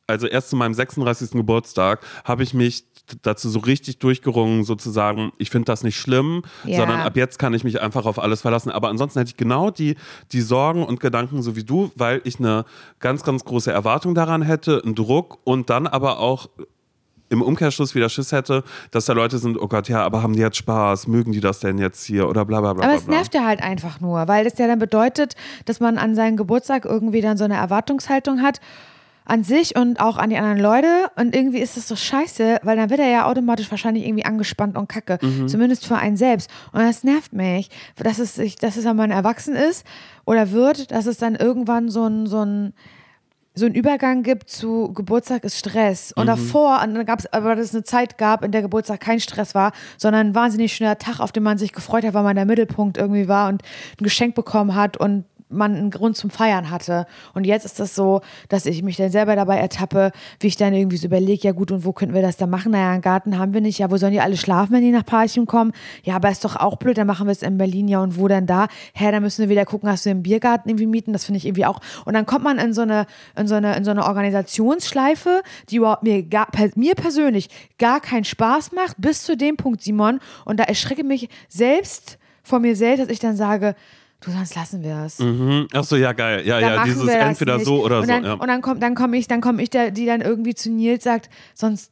[SPEAKER 1] also erst zu meinem 36. Geburtstag habe ich mich dazu so richtig durchgerungen, sozusagen, ich finde das nicht schlimm,
[SPEAKER 2] Ja.
[SPEAKER 1] sondern ab jetzt kann ich mich einfach auf alles verlassen. Aber ansonsten hätte ich genau die, die Sorgen und Gedanken so wie du, weil ich eine ganz, ganz große Erwartung daran hätte, einen Druck und dann aber auch im Umkehrschluss wieder Schiss hätte, dass da Leute sind, oh Gott, ja, aber haben die jetzt Spaß, mögen die das denn jetzt hier oder bla bla bla.
[SPEAKER 2] Aber es nervt ja halt einfach nur, weil das ja dann bedeutet, dass man an seinen Geburtstag irgendwie dann so eine Erwartungshaltung hat an sich und auch an die anderen Leute und irgendwie ist das so scheiße, weil dann wird er ja automatisch wahrscheinlich irgendwie angespannt und kacke,
[SPEAKER 1] Mhm.
[SPEAKER 2] zumindest für einen selbst und das nervt mich, dass es, sich- dass es wenn man erwachsen ist oder wird, dass es dann irgendwann so ein, so ein so einen Übergang gibt zu Geburtstag ist Stress. Und davor, und dann gab es aber, dass es eine Zeit gab, in der Geburtstag kein Stress war, sondern ein wahnsinnig schöner Tag, auf den man sich gefreut hat, weil man der Mittelpunkt irgendwie war und ein Geschenk bekommen hat und man einen Grund zum Feiern hatte. Und jetzt ist das so, dass ich mich dann selber dabei ertappe, wie ich dann irgendwie so überlege, ja gut, und wo könnten wir das dann machen? Naja, einen Garten haben wir nicht. Ja, wo sollen die alle schlafen, wenn die nach Parchim kommen? Ja, aber ist doch auch blöd, dann machen wir es in Berlin. Ja, und wo denn da? Hä, dann müssen wir wieder gucken, hast du einen Biergarten irgendwie mieten? Das finde ich irgendwie auch. Und dann kommt man in so eine, in so eine, in so eine Organisationsschleife, die überhaupt mir, gar, mir persönlich gar keinen Spaß macht, bis zu dem Punkt, Simon. Und da erschrecke mich selbst vor mir selbst, dass ich dann sage, du, sonst lassen wir es.
[SPEAKER 1] Mhm. Ach so, ja, geil. Ja,
[SPEAKER 2] Dann
[SPEAKER 1] ja, dieses entweder so oder
[SPEAKER 2] und dann,
[SPEAKER 1] so. Ja.
[SPEAKER 2] Und dann kommt, dann komme ich, dann komme ich, da, die dann irgendwie zu Nils sagt, sonst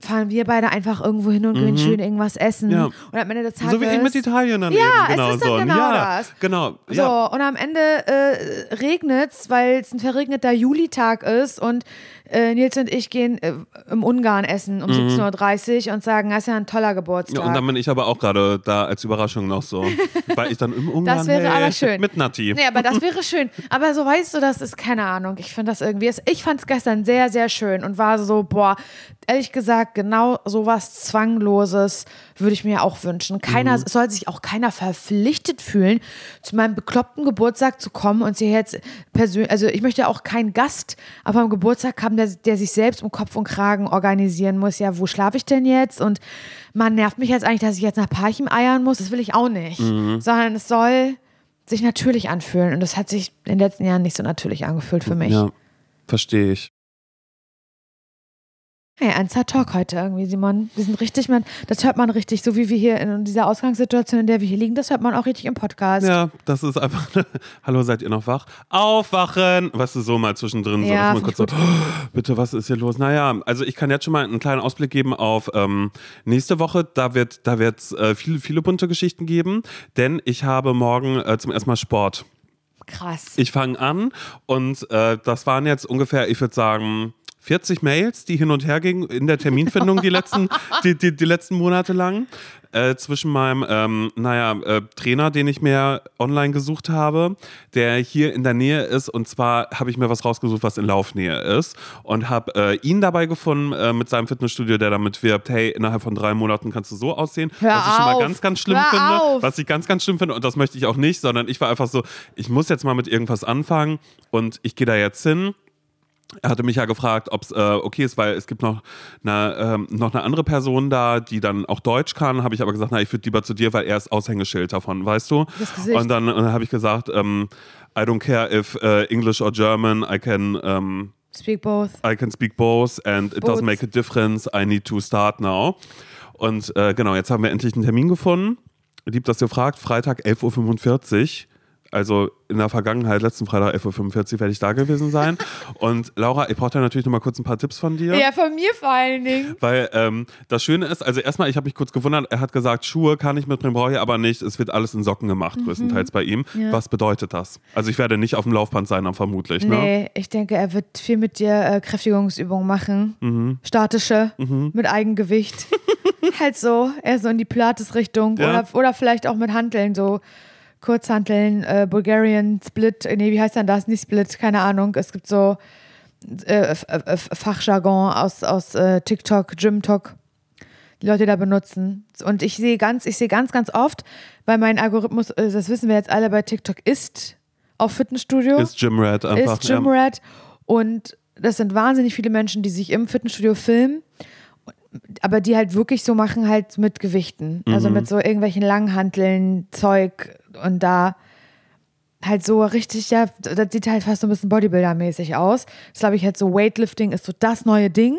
[SPEAKER 2] fahren wir beide einfach irgendwo hin und gehen schön irgendwas essen.
[SPEAKER 1] Mhm. Ja.
[SPEAKER 2] Und am Ende des Tages.
[SPEAKER 1] So wie ich mit Italien dann
[SPEAKER 2] Ja,
[SPEAKER 1] eben.
[SPEAKER 2] es
[SPEAKER 1] Genau
[SPEAKER 2] ist dann
[SPEAKER 1] so.
[SPEAKER 2] genau
[SPEAKER 1] ja,
[SPEAKER 2] das.
[SPEAKER 1] Genau.
[SPEAKER 2] So,
[SPEAKER 1] Ja.
[SPEAKER 2] und am Ende äh, regnet es, weil es ein verregneter Julitag ist und äh, Nils und ich gehen äh, im Ungarn essen um 17.30 Uhr und sagen, das ist ja ein toller Geburtstag.
[SPEAKER 1] Mhm. Ja, und dann bin ich aber auch gerade da als Überraschung noch so, weil ich dann im Ungarn
[SPEAKER 2] Das wäre
[SPEAKER 1] hey,
[SPEAKER 2] aber schön.
[SPEAKER 1] mit Nati.
[SPEAKER 2] Nee, aber das wäre schön. Aber so weißt du, das ist keine Ahnung. Ich finde das irgendwie. Ich fand es gestern sehr, sehr schön und war so, boah, ehrlich gesagt, genau sowas Zwangloses würde ich mir auch wünschen. Keiner, es soll sich auch keiner verpflichtet fühlen, zu meinem bekloppten Geburtstag zu kommen und sie jetzt persönlich, also ich möchte auch keinen Gast auf meinem Geburtstag haben, der, der sich selbst um Kopf und Kragen organisieren muss. Ja, wo schlafe ich denn jetzt? Und man nervt mich jetzt eigentlich, dass ich jetzt nach Parchim eiern muss. Das will ich auch nicht. Sondern es soll sich natürlich anfühlen. Und das hat sich in den letzten Jahren nicht so natürlich angefühlt für mich.
[SPEAKER 1] Ja, verstehe ich.
[SPEAKER 2] Hey, ernster Talk heute irgendwie, Simon. Wir sind richtig, man, das hört man richtig, so wie wir hier in dieser Ausgangssituation, in der wir hier liegen, das hört man auch richtig im Podcast.
[SPEAKER 1] Ja, das ist einfach. Hallo, seid ihr noch wach? Aufwachen! Weißt du, so mal zwischendrin. So,
[SPEAKER 2] Ja,
[SPEAKER 1] dass man kurz so, "Oh, bitte, was ist hier los? Naja, also ich kann jetzt schon mal einen kleinen Ausblick geben auf ähm, nächste Woche. Da wird da wird's, äh, viele, viele bunte Geschichten geben, denn ich habe morgen äh, zum ersten Mal Sport.
[SPEAKER 2] Krass.
[SPEAKER 1] Ich fange an und äh, das waren jetzt ungefähr, ich würde sagen, 40 Mails, die hin und her gingen in der Terminfindung die letzten, die, die, die letzten Monate lang. Äh, zwischen meinem, ähm, naja, äh, Trainer, den ich mir online gesucht habe, der hier in der Nähe ist. Und zwar habe ich mir was rausgesucht, was in Laufnähe ist. Und habe äh, ihn dabei gefunden äh, mit seinem Fitnessstudio, der damit wirbt, hey, innerhalb von drei Monaten kannst du so aussehen.
[SPEAKER 2] Hör
[SPEAKER 1] was ich schon mal ganz, ganz schlimm
[SPEAKER 2] Hör
[SPEAKER 1] finde.
[SPEAKER 2] auf.
[SPEAKER 1] Was ich ganz, ganz schlimm finde. Und das möchte ich auch nicht, sondern ich war einfach so, ich muss jetzt mal mit irgendwas anfangen. Und ich gehe da jetzt hin. Er hatte mich ja gefragt, ob es äh, okay ist, weil es gibt noch eine, ähm, noch eine andere Person da, die dann auch Deutsch kann. Habe ich aber gesagt, na, ich würde lieber zu dir, weil er ist Aushängeschild davon, weißt du? Und dann, äh, habe ich gesagt, ähm, I don't care if äh, English or German, I can, ähm,
[SPEAKER 2] Speak both.
[SPEAKER 1] I can speak both and it
[SPEAKER 2] Both.
[SPEAKER 1] doesn't make a difference. I need to start now. Und äh, genau, jetzt haben wir endlich einen Termin gefunden. Lieb, dass ihr fragt. Freitag 11.45 Uhr. Also in der Vergangenheit, letzten Freitag 11.45 Uhr werde ich da gewesen sein. Und Laura, ich brauche da natürlich noch mal kurz ein paar Tipps von dir.
[SPEAKER 2] Ja, von mir vor allen Dingen.
[SPEAKER 1] Weil ähm, das Schöne ist, also erstmal, ich habe mich kurz gewundert, er hat gesagt, Schuhe kann ich mitbringen, brauche ich aber nicht. Es wird alles in Socken gemacht, größtenteils bei ihm.
[SPEAKER 2] Mhm. Ja.
[SPEAKER 1] Was bedeutet das? Also ich werde nicht auf dem Laufband sein, dann vermutlich. Ne?
[SPEAKER 2] Nee, ich denke, er wird viel mit dir äh, Kräftigungsübungen machen.
[SPEAKER 1] Mhm.
[SPEAKER 2] Statische, mit Eigengewicht. halt so, eher so in die Pilates-Richtung.
[SPEAKER 1] Ja.
[SPEAKER 2] Oder, oder vielleicht auch mit Hanteln, so Kurzhanteln, äh, Bulgarian Split. äh, Nee, wie heißt denn das? Nicht Split, keine Ahnung. Es gibt so äh, F- Fachjargon aus, aus äh, TikTok, Gym-Talk. Die Leute da benutzen. Und ich sehe ganz, ich sehe ganz, ganz oft, weil mein Algorithmus, äh, das wissen wir jetzt alle bei TikTok, ist auf Fitnessstudio
[SPEAKER 1] Ist Jim Rat einfach.
[SPEAKER 2] ist Gym Rat und das sind wahnsinnig viele Menschen, die sich im Fitnessstudio filmen, aber die halt wirklich so machen halt mit Gewichten, also mit so irgendwelchen Langhanteln, Zeug und da halt so richtig, ja, das sieht halt fast so ein bisschen Bodybuilder-mäßig aus. Das glaube ich halt so, Weightlifting ist so das neue Ding.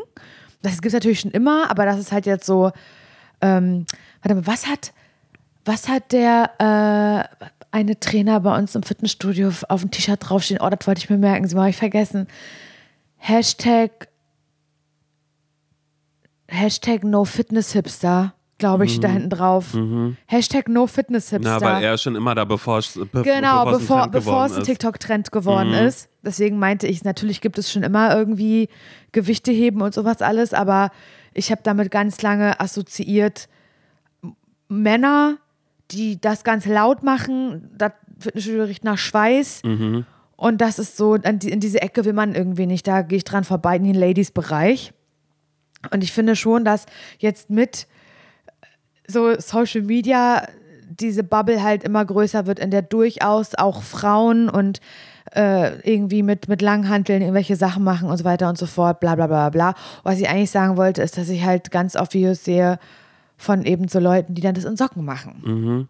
[SPEAKER 2] Das gibt es natürlich schon immer, aber das ist halt jetzt so, ähm, warte mal, was hat, was hat der äh, eine Trainer bei uns im Fitnessstudio auf dem T-Shirt draufstehen? Oh, das wollte ich mir merken, sie habe ich vergessen. Hashtag, Hashtag No Fitness Hipster, glaube ich, da hinten drauf. Hashtag No Fitness Hipster.
[SPEAKER 1] Mhm. Na, weil er schon immer da bevor es be
[SPEAKER 2] Genau,
[SPEAKER 1] bevor ein
[SPEAKER 2] bevor, es ein. TikTok-Trend geworden ist. Deswegen meinte ich, natürlich gibt es schon immer irgendwie Gewichte heben und sowas alles, aber ich habe damit ganz lange assoziiert Männer, die das ganz laut machen, das Fitnessstudio riecht nach Schweiß.
[SPEAKER 1] Mhm.
[SPEAKER 2] Und das ist so, in diese Ecke will man irgendwie nicht. Da gehe ich dran vorbei in den Ladies-Bereich. Und ich finde schon, dass jetzt mit so Social Media diese Bubble halt immer größer wird, in der durchaus auch Frauen und äh, irgendwie mit, mit Langhanteln irgendwelche Sachen machen und so weiter und so fort, bla bla bla bla. Was ich eigentlich sagen wollte, ist, dass ich halt ganz oft Videos sehe von eben so Leuten, die dann das in Socken machen.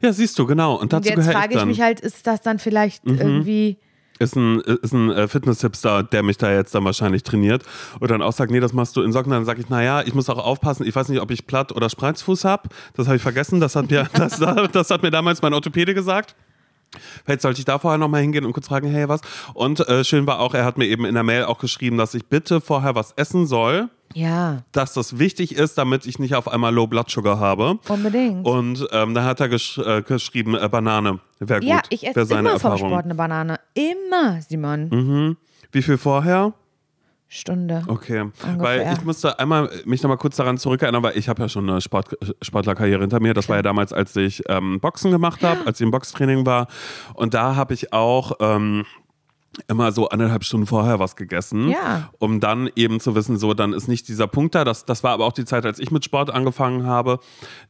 [SPEAKER 1] Ja, siehst du, genau. Und
[SPEAKER 2] Und
[SPEAKER 1] dazu
[SPEAKER 2] jetzt
[SPEAKER 1] gehöre
[SPEAKER 2] frage
[SPEAKER 1] ich
[SPEAKER 2] ich mich halt, ist das dann vielleicht irgendwie
[SPEAKER 1] ist ein, ist ein äh, Fitness-Hipster, der mich da jetzt dann wahrscheinlich trainiert und dann auch sagt, nee, das machst du in Socken. Dann sage ich, naja, ich muss auch aufpassen. Ich weiß nicht, ob ich Platt- oder Spreizfuß habe. Das habe ich vergessen. Das hat, mir, das, das hat mir damals mein Orthopäde gesagt. Vielleicht sollte ich da vorher nochmal hingehen und kurz fragen, hey, was? Und äh, schön war auch, er hat mir eben in der Mail auch geschrieben, dass ich bitte vorher was essen soll,
[SPEAKER 2] Ja,
[SPEAKER 1] dass das wichtig ist, damit ich nicht auf einmal Low Blood Sugar habe.
[SPEAKER 2] unbedingt.
[SPEAKER 1] Und ähm, da hat er gesch äh, geschrieben, äh, Banane wäre gut.
[SPEAKER 2] ja, ich esse immer vom
[SPEAKER 1] Erfahrung.
[SPEAKER 2] Sport eine Banane. Immer, Simon.
[SPEAKER 1] Wie viel vorher?
[SPEAKER 2] Stunde.
[SPEAKER 1] Okay,
[SPEAKER 2] Ungefähr.
[SPEAKER 1] weil ich musste einmal mich nochmal kurz daran zurückerinnern, weil ich habe ja schon eine Sport, Sportlerkarriere hinter mir. Das war ja damals, als ich ähm, Boxen gemacht habe, als ich im Boxtraining war. Und da habe ich auch ähm, immer so anderthalb Stunden vorher was gegessen,
[SPEAKER 2] Ja.
[SPEAKER 1] um dann eben zu wissen, so dann ist nicht dieser Punkt da. Das, das war aber auch die Zeit, als ich mit Sport angefangen habe.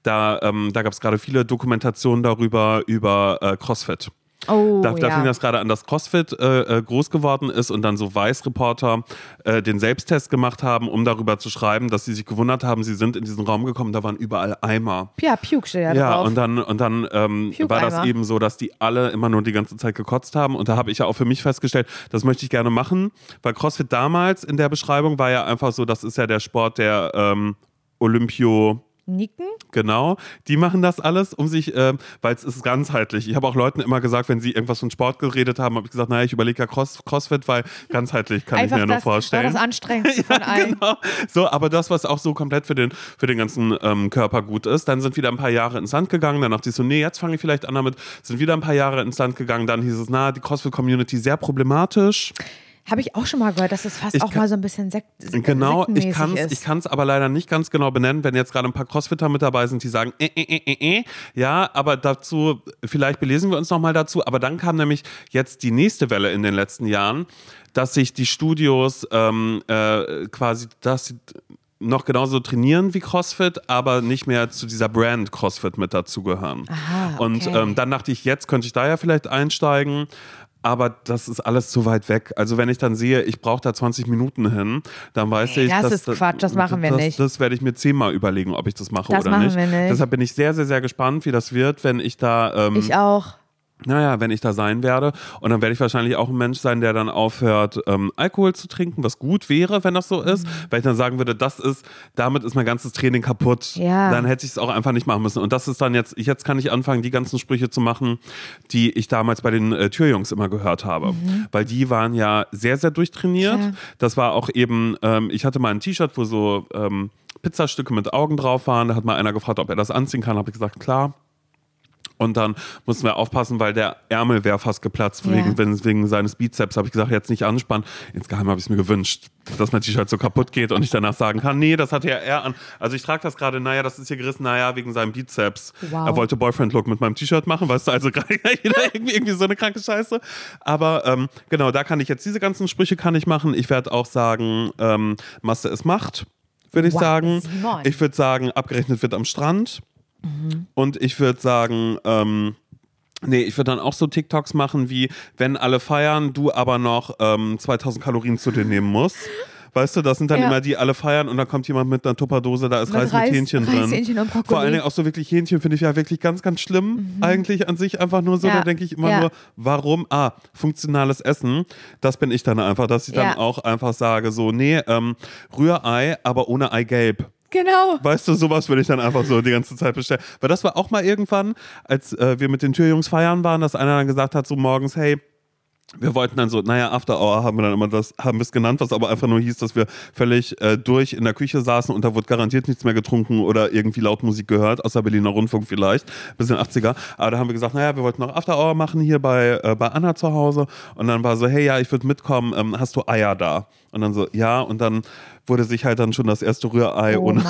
[SPEAKER 1] Da, ähm, da gab es gerade viele Dokumentationen darüber, über äh, CrossFit.
[SPEAKER 2] Oh,
[SPEAKER 1] da, da
[SPEAKER 2] ja.
[SPEAKER 1] fing das gerade an, dass CrossFit äh, äh, groß geworden ist und dann so Weiß-Reporter äh, den Selbsttest gemacht haben, um darüber zu schreiben, dass sie sich gewundert haben, sie sind in diesen Raum gekommen, da waren überall Eimer.
[SPEAKER 2] Ja, Puke steht ja,
[SPEAKER 1] Ja,
[SPEAKER 2] drauf.
[SPEAKER 1] und dann, und dann ähm, war das eben so, dass die alle immer nur die ganze Zeit gekotzt haben. Und da habe ich ja auch für mich festgestellt, das möchte ich gerne machen, weil CrossFit damals in der Beschreibung war ja einfach so, das ist ja der Sport der ähm, Olympio.
[SPEAKER 2] Nicken?
[SPEAKER 1] Genau, die machen das alles, um sich, ähm, weil es ist ganzheitlich. Ich habe auch Leuten immer gesagt, wenn sie irgendwas von Sport geredet haben, habe ich gesagt, naja, ich überlege ja Cross, Crossfit, weil ganzheitlich kann
[SPEAKER 2] Einfach
[SPEAKER 1] ich mir nur
[SPEAKER 2] das war
[SPEAKER 1] vorstellen.
[SPEAKER 2] das anstrengendste von allen.
[SPEAKER 1] Genau. So, aber das, was auch so komplett für den, für den ganzen ähm, Körper gut ist, dann sind wieder ein paar Jahre ins Land gegangen. Dann dachte ich so, nee, jetzt fange ich vielleicht an damit. Sind wieder ein paar Jahre ins Land gegangen. Dann hieß es, na, die CrossFit-Community sehr problematisch.
[SPEAKER 2] Habe ich auch schon mal gehört, dass es fast
[SPEAKER 1] Ich
[SPEAKER 2] auch
[SPEAKER 1] kann-
[SPEAKER 2] mal so ein bisschen Sekt
[SPEAKER 1] Genau, ich kann es ich kann's aber leider nicht ganz genau benennen, wenn jetzt gerade ein paar Crossfitter mit dabei sind, die sagen, äh, äh, äh, äh, äh. ja, aber dazu, vielleicht belesen wir uns nochmal dazu, aber dann kam nämlich jetzt die nächste Welle in den letzten Jahren, dass sich die Studios ähm, äh, quasi, dass sie noch genauso trainieren wie CrossFit, aber nicht mehr zu dieser Brand CrossFit mit dazugehören.
[SPEAKER 2] Aha, okay.
[SPEAKER 1] Und ähm, dann dachte ich, jetzt könnte ich da ja vielleicht einsteigen. Aber das ist alles zu weit weg. Also wenn ich dann sehe, ich brauche da 20 Minuten hin, dann weiß
[SPEAKER 2] Nee,
[SPEAKER 1] ich,
[SPEAKER 2] das
[SPEAKER 1] dass,
[SPEAKER 2] ist Quatsch, das machen wir
[SPEAKER 1] das,
[SPEAKER 2] nicht.
[SPEAKER 1] Das werde ich mir zehnmal überlegen, ob ich das mache
[SPEAKER 2] Das
[SPEAKER 1] oder
[SPEAKER 2] machen
[SPEAKER 1] nicht.
[SPEAKER 2] wir nicht.
[SPEAKER 1] Deshalb bin ich sehr, sehr, sehr gespannt, wie das wird, wenn ich da ähm,
[SPEAKER 2] ich auch.
[SPEAKER 1] Naja, wenn ich da sein werde. Und dann werde ich wahrscheinlich auch ein Mensch sein, der dann aufhört, ähm, Alkohol zu trinken, was gut wäre, wenn das so ist.
[SPEAKER 2] Mhm.
[SPEAKER 1] Weil ich dann sagen würde, das ist, damit ist mein ganzes Training kaputt.
[SPEAKER 2] Ja.
[SPEAKER 1] Dann hätte ich es auch einfach nicht machen müssen. Und das ist dann jetzt, jetzt kann ich anfangen, die ganzen Sprüche zu machen, die ich damals bei den äh, Türjungs immer gehört habe. Weil die waren ja sehr, sehr durchtrainiert.
[SPEAKER 2] Klar.
[SPEAKER 1] Das war auch eben, ähm, ich hatte mal ein T-Shirt, wo so ähm, Pizzastücke mit Augen drauf waren. Da hat mal einer gefragt, ob er das anziehen kann. Habe ich gesagt, klar. Und dann mussten wir aufpassen, weil der Ärmel wäre fast geplatzt
[SPEAKER 2] Ja.
[SPEAKER 1] wegen, wegen, seines Bizeps. Habe ich gesagt, jetzt nicht anspannen. Insgeheim habe ich es mir gewünscht, dass mein T-Shirt so kaputt geht und ich danach sagen kann, nee, das hatte ja er an. Also ich trage das gerade, naja, das ist hier gerissen, naja, wegen seinem Bizeps.
[SPEAKER 2] Wow.
[SPEAKER 1] Er wollte Boyfriend-Look mit meinem T-Shirt machen, weißt du, also irgendwie, irgendwie so eine kranke Scheiße. Aber ähm, genau, da kann ich jetzt diese ganzen Sprüche kann ich machen. Ich werde auch sagen, ähm, Masse ist Macht, würde ich
[SPEAKER 2] Wow,
[SPEAKER 1] sagen. Ich würde sagen, abgerechnet wird am Strand. Und ich würde sagen, ähm, nee, ich würde dann auch so TikToks machen wie, wenn alle feiern, du aber noch ähm, 2000 Kalorien zu dir nehmen musst. Weißt du, das sind dann
[SPEAKER 2] Ja.
[SPEAKER 1] immer die, alle feiern und dann kommt jemand mit einer Tupperdose, da ist
[SPEAKER 2] Mit
[SPEAKER 1] Reis mit
[SPEAKER 2] Reis-
[SPEAKER 1] Hähnchen drin.
[SPEAKER 2] Reishähnchen und Brokkoli.
[SPEAKER 1] Vor allen Dingen auch so wirklich Hähnchen finde ich ja wirklich ganz, ganz schlimm. Eigentlich an sich einfach nur so,
[SPEAKER 2] Mhm. Ja.
[SPEAKER 1] da denke ich immer
[SPEAKER 2] Ja.
[SPEAKER 1] nur, warum? Ah, funktionales Essen. Das bin ich dann einfach, dass ich dann auch einfach sage, so, nee, ähm, Rührei, aber ohne Eigelb.
[SPEAKER 2] Genau.
[SPEAKER 1] Weißt du, sowas würde ich dann einfach so die ganze Zeit bestellen. Weil das war auch mal irgendwann, als äh, wir mit den Türjungs feiern waren, dass einer dann gesagt hat, so morgens, hey, wir wollten dann so, naja, After Hour haben wir dann immer das, haben wir es genannt, was aber einfach nur hieß, dass wir völlig äh, durch in der Küche saßen und da wurde garantiert nichts mehr getrunken oder irgendwie laut Musik gehört, außer Berliner Rundfunk vielleicht, bis in den 80er. Aber da haben wir gesagt, naja, wir wollten noch After Hour machen hier bei, äh, bei Anna zu Hause und dann war so, hey, ja, ich würde mitkommen, ähm, hast du Eier da? Und dann so, ja, und dann wurde sich halt dann schon das erste Rührei
[SPEAKER 2] Oh
[SPEAKER 1] Eigelb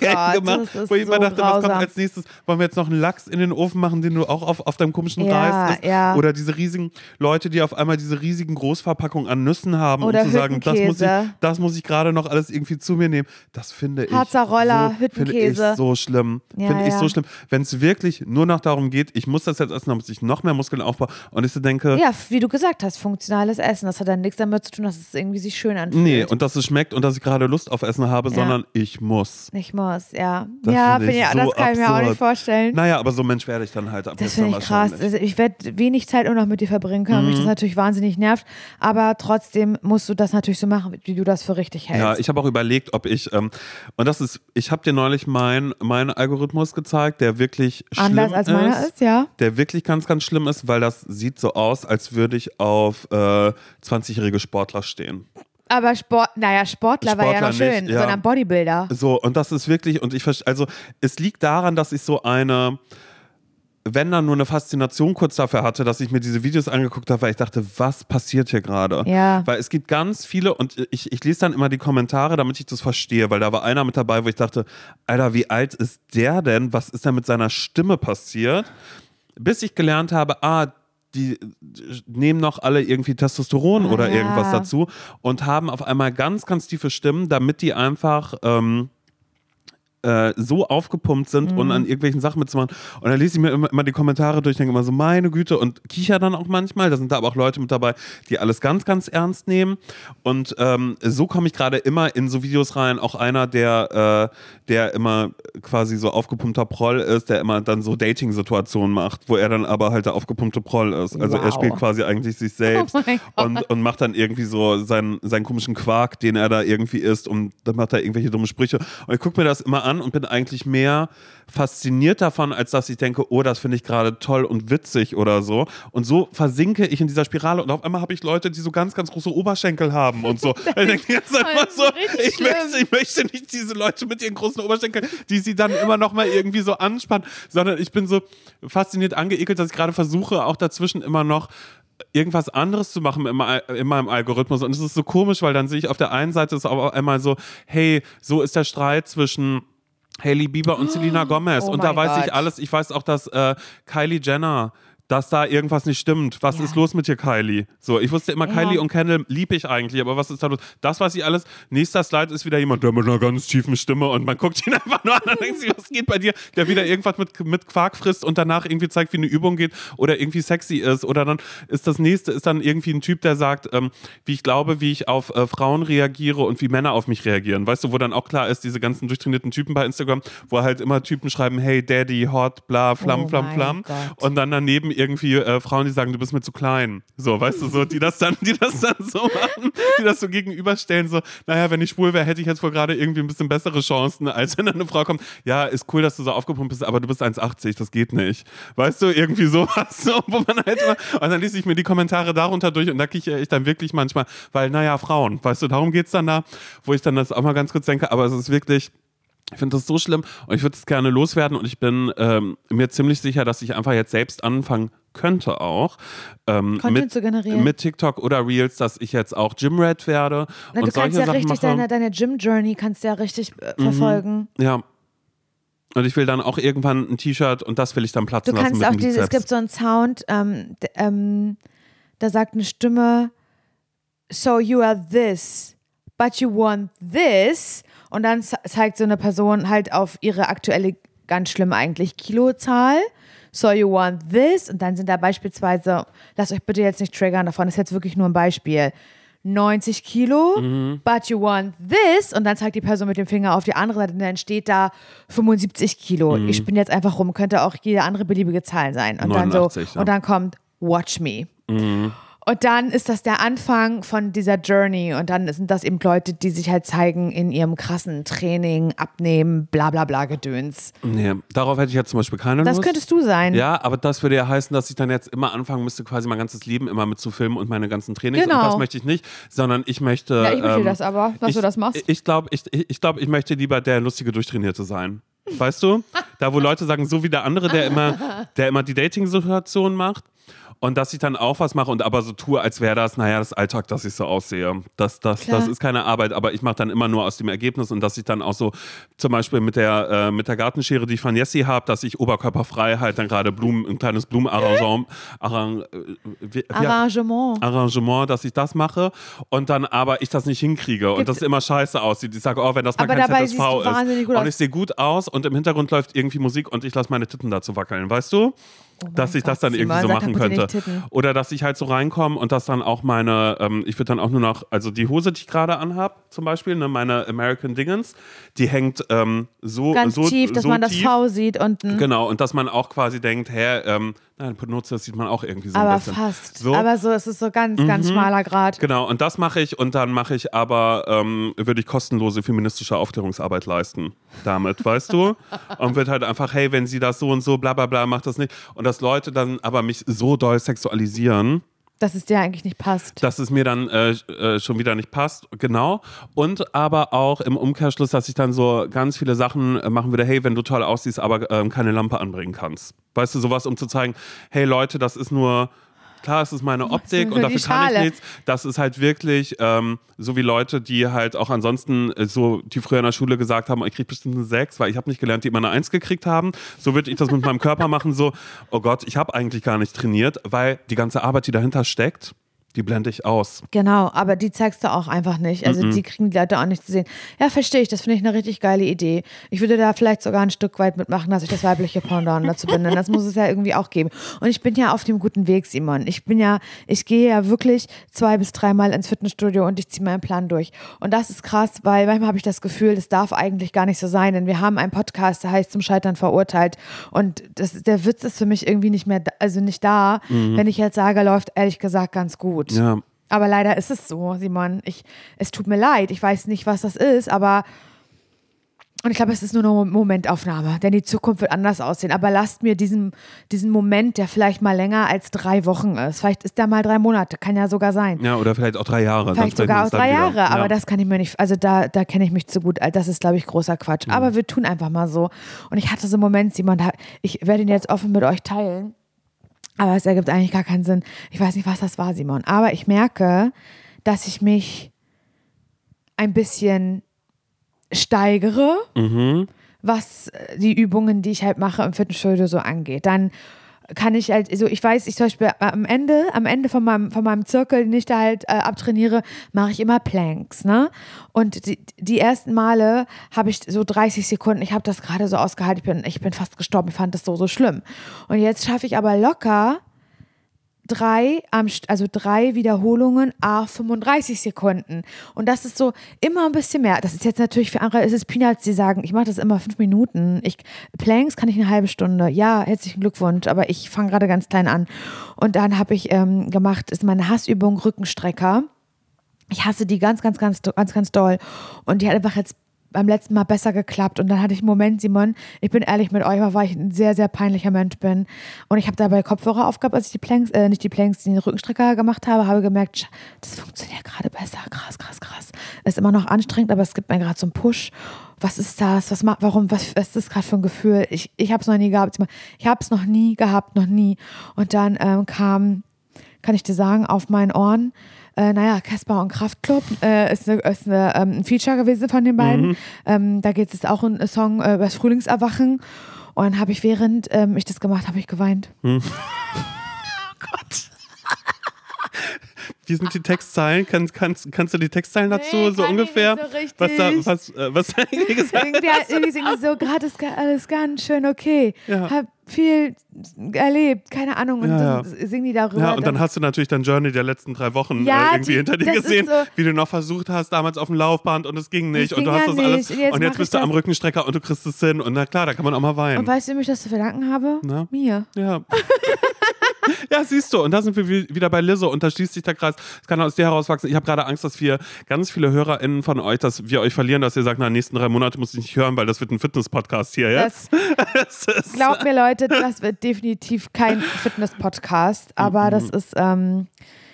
[SPEAKER 2] Gott,
[SPEAKER 1] gemacht. Wo ich immer
[SPEAKER 2] so
[SPEAKER 1] dachte, was kommt
[SPEAKER 2] grausam.
[SPEAKER 1] als nächstes? Wollen wir jetzt noch einen Lachs in den Ofen machen, den du auch auf, auf deinem komischen
[SPEAKER 2] Ja,
[SPEAKER 1] Reis isst?
[SPEAKER 2] ja.
[SPEAKER 1] Oder diese riesigen Leute, die auf einmal diese riesigen Großverpackungen an Nüssen haben,
[SPEAKER 2] Oder
[SPEAKER 1] um zu sagen, das muss ich,
[SPEAKER 2] Hüttenkäse.
[SPEAKER 1] das muss ich gerade noch alles irgendwie zu mir nehmen. Das finde ich.
[SPEAKER 2] Harzer Roller,
[SPEAKER 1] so, finde ich
[SPEAKER 2] Hüttenkäse.
[SPEAKER 1] so schlimm.
[SPEAKER 2] Ja,
[SPEAKER 1] finde ich so schlimm. Wenn es wirklich nur noch darum geht, ich muss das jetzt essen, damit ich noch mehr Muskeln aufbaue. Und ich so denke,
[SPEAKER 2] Ja, wie du gesagt hast, funktionales Essen. Das hat dann nichts damit zu tun, dass es irgendwie sich schön anfühlt.
[SPEAKER 1] nee, und dass es schmeckt und dass ich gerade Lust auf Essen habe,
[SPEAKER 2] Ja.
[SPEAKER 1] sondern ich muss.
[SPEAKER 2] nicht muss, ja.
[SPEAKER 1] Das
[SPEAKER 2] ja,
[SPEAKER 1] ich
[SPEAKER 2] ich,
[SPEAKER 1] so
[SPEAKER 2] das kann ich mir auch
[SPEAKER 1] absurd.
[SPEAKER 2] nicht vorstellen.
[SPEAKER 1] Naja, aber so Mensch werde ich dann halt ab
[SPEAKER 2] Das finde ich krass. Also ich werde wenig Zeit nur noch mit dir verbringen können, mich das
[SPEAKER 1] Mhm.
[SPEAKER 2] natürlich wahnsinnig nervt. Aber trotzdem musst du das natürlich so machen, wie du das für richtig hältst.
[SPEAKER 1] Ja, ich habe auch überlegt, ob ich, ähm, und das ist, ich habe dir neulich mein, meinen Algorithmus gezeigt, der wirklich schlimm
[SPEAKER 2] Anders als
[SPEAKER 1] ist.
[SPEAKER 2] meiner ist, ja.
[SPEAKER 1] Der wirklich ganz, ganz schlimm ist, weil das sieht so aus, als würde ich auf äh, 20-jährige Sportler stehen.
[SPEAKER 2] Aber Sport, naja, Sportler, war ja
[SPEAKER 1] Sportler
[SPEAKER 2] noch schön,
[SPEAKER 1] nicht, ja.
[SPEAKER 2] sondern Bodybuilder.
[SPEAKER 1] So, und das ist wirklich, und ich verstehe, also es liegt daran, dass ich so eine, wenn dann nur eine Faszination kurz dafür hatte, dass ich mir diese Videos angeguckt habe, weil ich dachte, was passiert hier gerade?
[SPEAKER 2] Ja.
[SPEAKER 1] Weil es gibt ganz viele, und ich, ich lese dann immer die Kommentare, damit ich das verstehe, weil da war einer mit dabei, wo ich dachte, Alter, wie alt ist der denn? Was ist denn mit seiner Stimme passiert? Bis ich gelernt habe, ah, die nehmen noch alle irgendwie Testosteron
[SPEAKER 2] Ah,
[SPEAKER 1] oder
[SPEAKER 2] ja.
[SPEAKER 1] irgendwas dazu und haben auf einmal ganz, ganz tiefe Stimmen, damit die einfach ähm, äh, so aufgepumpt sind und an irgendwelchen Sachen mitzumachen. Und dann lese ich mir immer, immer die Kommentare durch, denke immer so, meine Güte, und kicher dann auch manchmal. Da sind da aber auch Leute mit dabei, die alles ganz, ganz ernst nehmen. Und ähm, so komme ich gerade immer in so Videos rein. Auch einer, der, äh, der immer quasi so aufgepumpter Proll ist, der immer dann so Dating-Situationen macht, wo er dann aber halt der aufgepumpte Proll ist. Also er
[SPEAKER 2] Wow.
[SPEAKER 1] spielt quasi eigentlich sich selbst
[SPEAKER 2] Oh mein Gott.
[SPEAKER 1] und, und macht dann irgendwie so seinen, seinen komischen Quark, den er da irgendwie isst und dann macht er irgendwelche dumme Sprüche. Und ich gucke mir das immer an und bin eigentlich mehr fasziniert davon, als dass ich denke, oh, das finde ich gerade toll und witzig oder so. Und so versinke ich in dieser Spirale und auf einmal habe ich Leute, die so ganz, ganz große Oberschenkel haben und so. ich denke die ganze Zeit
[SPEAKER 2] ist
[SPEAKER 1] so, ich möchte, ich möchte nicht diese Leute mit ihren großen Oberschenkeln, die sie dann immer noch mal irgendwie so anspannen, sondern ich bin so fasziniert angeekelt, dass ich gerade versuche, auch dazwischen immer noch irgendwas anderes zu machen in, mei- in meinem Algorithmus. Und es ist so komisch, weil dann sehe ich auf der einen Seite ist auf einmal so, hey, so ist der Streit zwischen Hailey Bieber und Selena Gomez.
[SPEAKER 2] Oh
[SPEAKER 1] und da weiß ich
[SPEAKER 2] Gott.
[SPEAKER 1] alles. Ich weiß auch, dass äh, Kylie Jenner dass da irgendwas nicht stimmt. Was
[SPEAKER 2] Ja.
[SPEAKER 1] ist los mit dir, Kylie? So, ich wusste immer,
[SPEAKER 2] Ja.
[SPEAKER 1] Kylie und Kendall liebe ich eigentlich, aber was ist da los? Das weiß ich alles. Nächster Slide ist wieder jemand, der mit einer ganz tiefen Stimme und man guckt ihn einfach nur an und denkt sich, was geht bei dir? Der wieder irgendwas mit, mit Quark frisst und danach irgendwie zeigt, wie eine Übung geht oder irgendwie sexy ist. Oder dann ist das nächste, ist dann irgendwie ein Typ, der sagt, ähm, wie ich glaube, wie ich auf äh, Frauen reagiere und wie Männer auf mich reagieren. Weißt du, wo dann auch klar ist, diese ganzen durchtrainierten Typen bei Instagram, wo halt immer Typen schreiben, hey Daddy, hot, bla, flam,
[SPEAKER 2] Oh
[SPEAKER 1] flam,
[SPEAKER 2] mein
[SPEAKER 1] flam.
[SPEAKER 2] Gott.
[SPEAKER 1] Und dann daneben irgendwie äh, Frauen, die sagen, du bist mir zu klein. So, weißt du, so, die das dann, die das dann so machen, die das so gegenüberstellen, so, naja, wenn ich schwul wäre, hätte ich jetzt wohl gerade irgendwie ein bisschen bessere Chancen, als wenn dann eine Frau kommt, ja, ist cool, dass du so aufgepumpt bist, aber du bist 1,80, das geht nicht. Weißt du, irgendwie sowas, so, wo man halt immer, und dann lese ich mir die Kommentare darunter durch und da kichere ich dann wirklich manchmal, weil, naja, Frauen, weißt du, darum geht's dann da, wo ich dann das auch mal ganz kurz denke, aber es ist wirklich, ich finde das so schlimm und ich würde es gerne loswerden und ich bin ähm, mir ziemlich sicher, dass ich einfach jetzt selbst anfangen könnte auch ähm,
[SPEAKER 2] Content
[SPEAKER 1] mit,
[SPEAKER 2] zu generieren.
[SPEAKER 1] mit TikTok oder Reels, dass ich jetzt auch Gymrat werde
[SPEAKER 2] Na,
[SPEAKER 1] und
[SPEAKER 2] du
[SPEAKER 1] solche
[SPEAKER 2] kannst ja
[SPEAKER 1] Sachen
[SPEAKER 2] richtig
[SPEAKER 1] mache.
[SPEAKER 2] deine, deine Gym-Journey kannst du ja richtig äh, verfolgen.
[SPEAKER 1] Ja. Und ich will dann auch irgendwann ein T-Shirt und das will ich dann platzen
[SPEAKER 2] Du
[SPEAKER 1] lassen
[SPEAKER 2] kannst
[SPEAKER 1] mit
[SPEAKER 2] auch
[SPEAKER 1] dem
[SPEAKER 2] diese, es gibt so einen Sound, ähm, d- ähm, da sagt eine Stimme, so you are this, but you want this. Und dann ze- zeigt so eine Person halt auf ihre aktuelle, ganz schlimm eigentlich, Kilozahl. So you want this. Und dann sind da beispielsweise, lasst euch bitte jetzt nicht triggern davon, das ist jetzt wirklich nur ein Beispiel. 90 Kilo,
[SPEAKER 1] Mhm.
[SPEAKER 2] but you want this. Und dann zeigt die Person mit dem Finger auf die andere Seite und dann steht da 75 Kilo.
[SPEAKER 1] Mhm.
[SPEAKER 2] Ich spinne jetzt einfach rum, könnte auch jede andere beliebige Zahl sein. Und dann so,
[SPEAKER 1] 89, ja.
[SPEAKER 2] und dann kommt Watch Me.
[SPEAKER 1] Mhm.
[SPEAKER 2] Und dann ist das der Anfang von dieser Journey. Und dann sind das eben Leute, die sich halt zeigen in ihrem krassen Training, Abnehmen, bla bla bla Gedöns.
[SPEAKER 1] Nee, darauf hätte ich jetzt zum Beispiel keine
[SPEAKER 2] Das
[SPEAKER 1] Lust.
[SPEAKER 2] könntest du sein.
[SPEAKER 1] Ja, aber das würde ja heißen, dass ich dann jetzt immer anfangen müsste, quasi mein ganzes Leben immer mit zu filmen und meine ganzen Trainings.
[SPEAKER 2] Genau.
[SPEAKER 1] Und das möchte ich nicht, sondern ich möchte.
[SPEAKER 2] Ja, ich möchte
[SPEAKER 1] ähm,
[SPEAKER 2] das aber, dass
[SPEAKER 1] ich,
[SPEAKER 2] du das machst.
[SPEAKER 1] Ich glaube, ich, ich, glaub, ich möchte lieber der lustige Durchtrainierte sein. Weißt du? Da, wo Leute sagen, so wie der andere, der immer, der immer die Dating-Situation macht. Und dass ich dann auch was mache und aber so tue, als wäre das, naja, das Alltag, dass ich so aussehe. Das, das,
[SPEAKER 2] Klar.
[SPEAKER 1] das ist keine Arbeit, aber ich mache dann immer nur aus dem Ergebnis und dass ich dann auch so, zum Beispiel mit der, äh, mit der Gartenschere, die ich von Jessie habe, dass ich oberkörperfrei halt dann gerade Blumen, ein kleines Blumenarrangement, Arrang, äh,
[SPEAKER 2] Arrangement.
[SPEAKER 1] Arrangement, dass ich das mache und dann aber ich das nicht hinkriege und
[SPEAKER 2] Gibt-
[SPEAKER 1] das immer scheiße aussieht. Ich sage, oh, wenn das mal
[SPEAKER 2] Aber
[SPEAKER 1] kein
[SPEAKER 2] dabei
[SPEAKER 1] ZSV ist. Und ich sehe gut aus und im Hintergrund läuft irgendwie Musik und ich lasse meine Titten dazu wackeln, weißt du? Dass ich das
[SPEAKER 2] Oh Gott,
[SPEAKER 1] dann irgendwie so machen könnte. Oder dass ich halt so reinkomme und dass dann auch meine, ähm, ich würde dann auch nur noch, also die Hose, die ich gerade anhab, zum Beispiel, ne, meine American Dingens, die hängt ähm, so
[SPEAKER 2] Ganz
[SPEAKER 1] so,
[SPEAKER 2] tief, dass
[SPEAKER 1] so
[SPEAKER 2] man das
[SPEAKER 1] tief.
[SPEAKER 2] V sieht unten.
[SPEAKER 1] Genau, und dass man auch quasi denkt, hä, ähm, nein, benutzt, das sieht man auch irgendwie so ein
[SPEAKER 2] aber
[SPEAKER 1] bisschen.
[SPEAKER 2] fast.
[SPEAKER 1] So.
[SPEAKER 2] Aber so, es ist so ganz, ganz schmaler Grad.
[SPEAKER 1] Genau, und das mache ich und dann mache ich aber, ähm, würde ich kostenlose feministische Aufklärungsarbeit leisten damit, weißt du? Und wird halt einfach, hey, wenn sie das so und so, bla bla bla, macht das nicht. Und dass Leute dann aber mich so doll sexualisieren,
[SPEAKER 2] Dass es dir eigentlich nicht passt.
[SPEAKER 1] dass es mir dann äh, äh, schon wieder nicht passt, genau. Und aber auch im Umkehrschluss, dass ich dann so ganz viele Sachen äh, machen würde, hey, wenn du toll aussiehst, aber ähm, keine Lampe anbringen kannst. Weißt du, sowas, um zu zeigen, hey Leute, das ist nur, klar, es ist meine Optik und dafür kann ich nichts. Das ist halt wirklich ähm, so wie Leute, die halt auch ansonsten äh, so, die früher in der Schule gesagt haben, ich krieg bestimmt eine 6, weil ich habe nicht gelernt, die immer eine 1 gekriegt haben. So würde ich das mit meinem Körper machen, so, oh Gott, ich habe eigentlich gar nicht trainiert, weil die ganze Arbeit, die dahinter steckt, Die blende ich aus.
[SPEAKER 2] Genau, aber die zeigst du auch einfach nicht. Also die kriegen die Leute auch nicht zu sehen. Ja, verstehe ich. Das finde ich eine richtig geile Idee. Ich würde da vielleicht sogar ein Stück weit mitmachen, dass ich das weibliche Pendant dazu bin. Denn das muss es ja irgendwie auch geben. Und ich bin ja auf dem guten Weg, Simon. Ich bin ja, ich gehe ja wirklich zwei bis dreimal ins Fitnessstudio und ich ziehe meinen Plan durch. Und das ist krass, weil manchmal habe ich das Gefühl, das darf eigentlich gar nicht so sein. Denn wir haben einen Podcast, der heißt Zum Scheitern verurteilt. Und das, der Witz ist für mich irgendwie nicht mehr, da, also nicht da. Wenn ich jetzt sage, läuft ehrlich gesagt ganz gut.
[SPEAKER 1] Ja.
[SPEAKER 2] Aber leider ist es so, Simon. Ich, es tut mir leid. Ich weiß nicht, was das ist, aber. Und ich glaube, es ist nur eine Momentaufnahme, denn die Zukunft wird anders aussehen. Aber lasst mir diesen, diesen Moment, der vielleicht mal länger als drei Wochen ist. Vielleicht ist der mal drei Monate, kann ja sogar sein.
[SPEAKER 1] Ja, oder vielleicht auch drei Jahre.
[SPEAKER 2] Vielleicht sogar auch drei Jahre,
[SPEAKER 1] wieder.
[SPEAKER 2] aber
[SPEAKER 1] ja.
[SPEAKER 2] das kann ich mir nicht, also da, da kenne ich mich zu gut. Das ist, glaube ich, großer Quatsch.
[SPEAKER 1] Mhm.
[SPEAKER 2] Aber wir tun einfach mal so. Und ich hatte so einen Moment, Simon, ich werde ihn jetzt offen mit euch teilen. Aber es ergibt eigentlich gar keinen Sinn. Ich weiß nicht, was das war, Simon. Aber ich merke, dass ich mich ein bisschen steigere,
[SPEAKER 1] Mhm.
[SPEAKER 2] was die Übungen, die ich halt mache im Fitnessstudio so angeht. Dann kann ich halt, so ich weiß, ich zum Beispiel am Ende, am Ende von meinem, von meinem Zirkel, den ich da halt äh, abtrainiere, mache ich immer Planks, ne? Und die, die ersten Male habe ich so 30 Sekunden, ich habe das gerade so ausgehalten, ich bin, ich bin fast gestorben, ich fand das so, so schlimm. Und jetzt schaffe ich aber locker drei, also drei Wiederholungen, a 35 Sekunden. Und das ist so immer ein bisschen mehr. Das ist jetzt natürlich für andere, ist es Peanuts, die sagen, ich mache das immer fünf Minuten. Ich, Planks kann ich eine halbe Stunde. Ja, herzlichen Glückwunsch, aber ich fange gerade ganz klein an. Und dann habe ich ähm, gemacht, ist meine Hassübung Rückenstrecker. Ich hasse die ganz, ganz, ganz, ganz, ganz doll. Und die hat einfach jetzt beim letzten Mal besser geklappt. Und dann hatte ich einen Moment, Simon, ich bin ehrlich mit euch, weil ich ein sehr, sehr peinlicher Mensch bin. Und ich habe dabei Kopfhörer aufgehabt, als ich die Planks, äh, nicht die Planks, den Rückenstrecker gemacht habe, habe gemerkt, das funktioniert gerade besser. Krass, krass, krass. Ist immer noch anstrengend, aber es gibt mir gerade so einen Push. Was ist das? Was macht, warum, was, was ist das gerade für ein Gefühl? Ich, ich habe es noch nie gehabt. Ich habe es noch nie gehabt, noch nie. Und dann ähm, kam kann ich dir sagen, auf meinen Ohren. Äh, naja, Casper und Kraftklub äh, ist, eine, ist eine, ähm, ein Feature gewesen von den beiden. Ähm, da geht es auch ein Song äh, über das Frühlingserwachen. Und dann habe ich, während ähm, ich das gemacht habe, ich geweint.
[SPEAKER 1] Wie sind die Textzeilen? Kannst, kannst, kannst du die Textzeilen dazu
[SPEAKER 2] Nee,
[SPEAKER 1] so
[SPEAKER 2] kann
[SPEAKER 1] ungefähr?
[SPEAKER 2] so richtig.
[SPEAKER 1] was da, was, äh, was da irgendwie gesagt
[SPEAKER 2] Irgendwie, irgendwie singen die so, gerade ist alles ganz schön okay.
[SPEAKER 1] Ja.
[SPEAKER 2] Hab viel erlebt, keine Ahnung. Und
[SPEAKER 1] Ja,
[SPEAKER 2] dann singen die darüber.
[SPEAKER 1] Ja, und dann hast du natürlich dein Journey der letzten drei Wochen
[SPEAKER 2] Ja,
[SPEAKER 1] äh, irgendwie
[SPEAKER 2] die-
[SPEAKER 1] hinter dir gesehen,
[SPEAKER 2] so-
[SPEAKER 1] wie du noch versucht hast, damals auf dem Laufband und es ging nicht. Und du hast das alles.
[SPEAKER 2] nicht. Und jetzt
[SPEAKER 1] und jetzt bist du am. Rückenstrecker und du kriegst es hin. Und na klar, da kann man auch mal weinen.
[SPEAKER 2] und weißt du, wem ich das zu verdanken habe?
[SPEAKER 1] Na?
[SPEAKER 2] Mir.
[SPEAKER 1] Ja. ja, siehst du, und da sind wir wie- wieder bei Lizzo und da schließt sich der Kreis. Es kann aus dir herauswachsen. Ich habe gerade Angst, dass wir ganz viele HörerInnen von euch, dass wir euch verlieren, dass ihr sagt, na, die nächsten drei Monate muss ich nicht hören, weil das wird ein Fitness-Podcast hier jetzt.
[SPEAKER 2] Das,
[SPEAKER 1] Das
[SPEAKER 2] Glaubt mir, Leute, das wird definitiv kein Fitness-Podcast, aber das ist, ähm,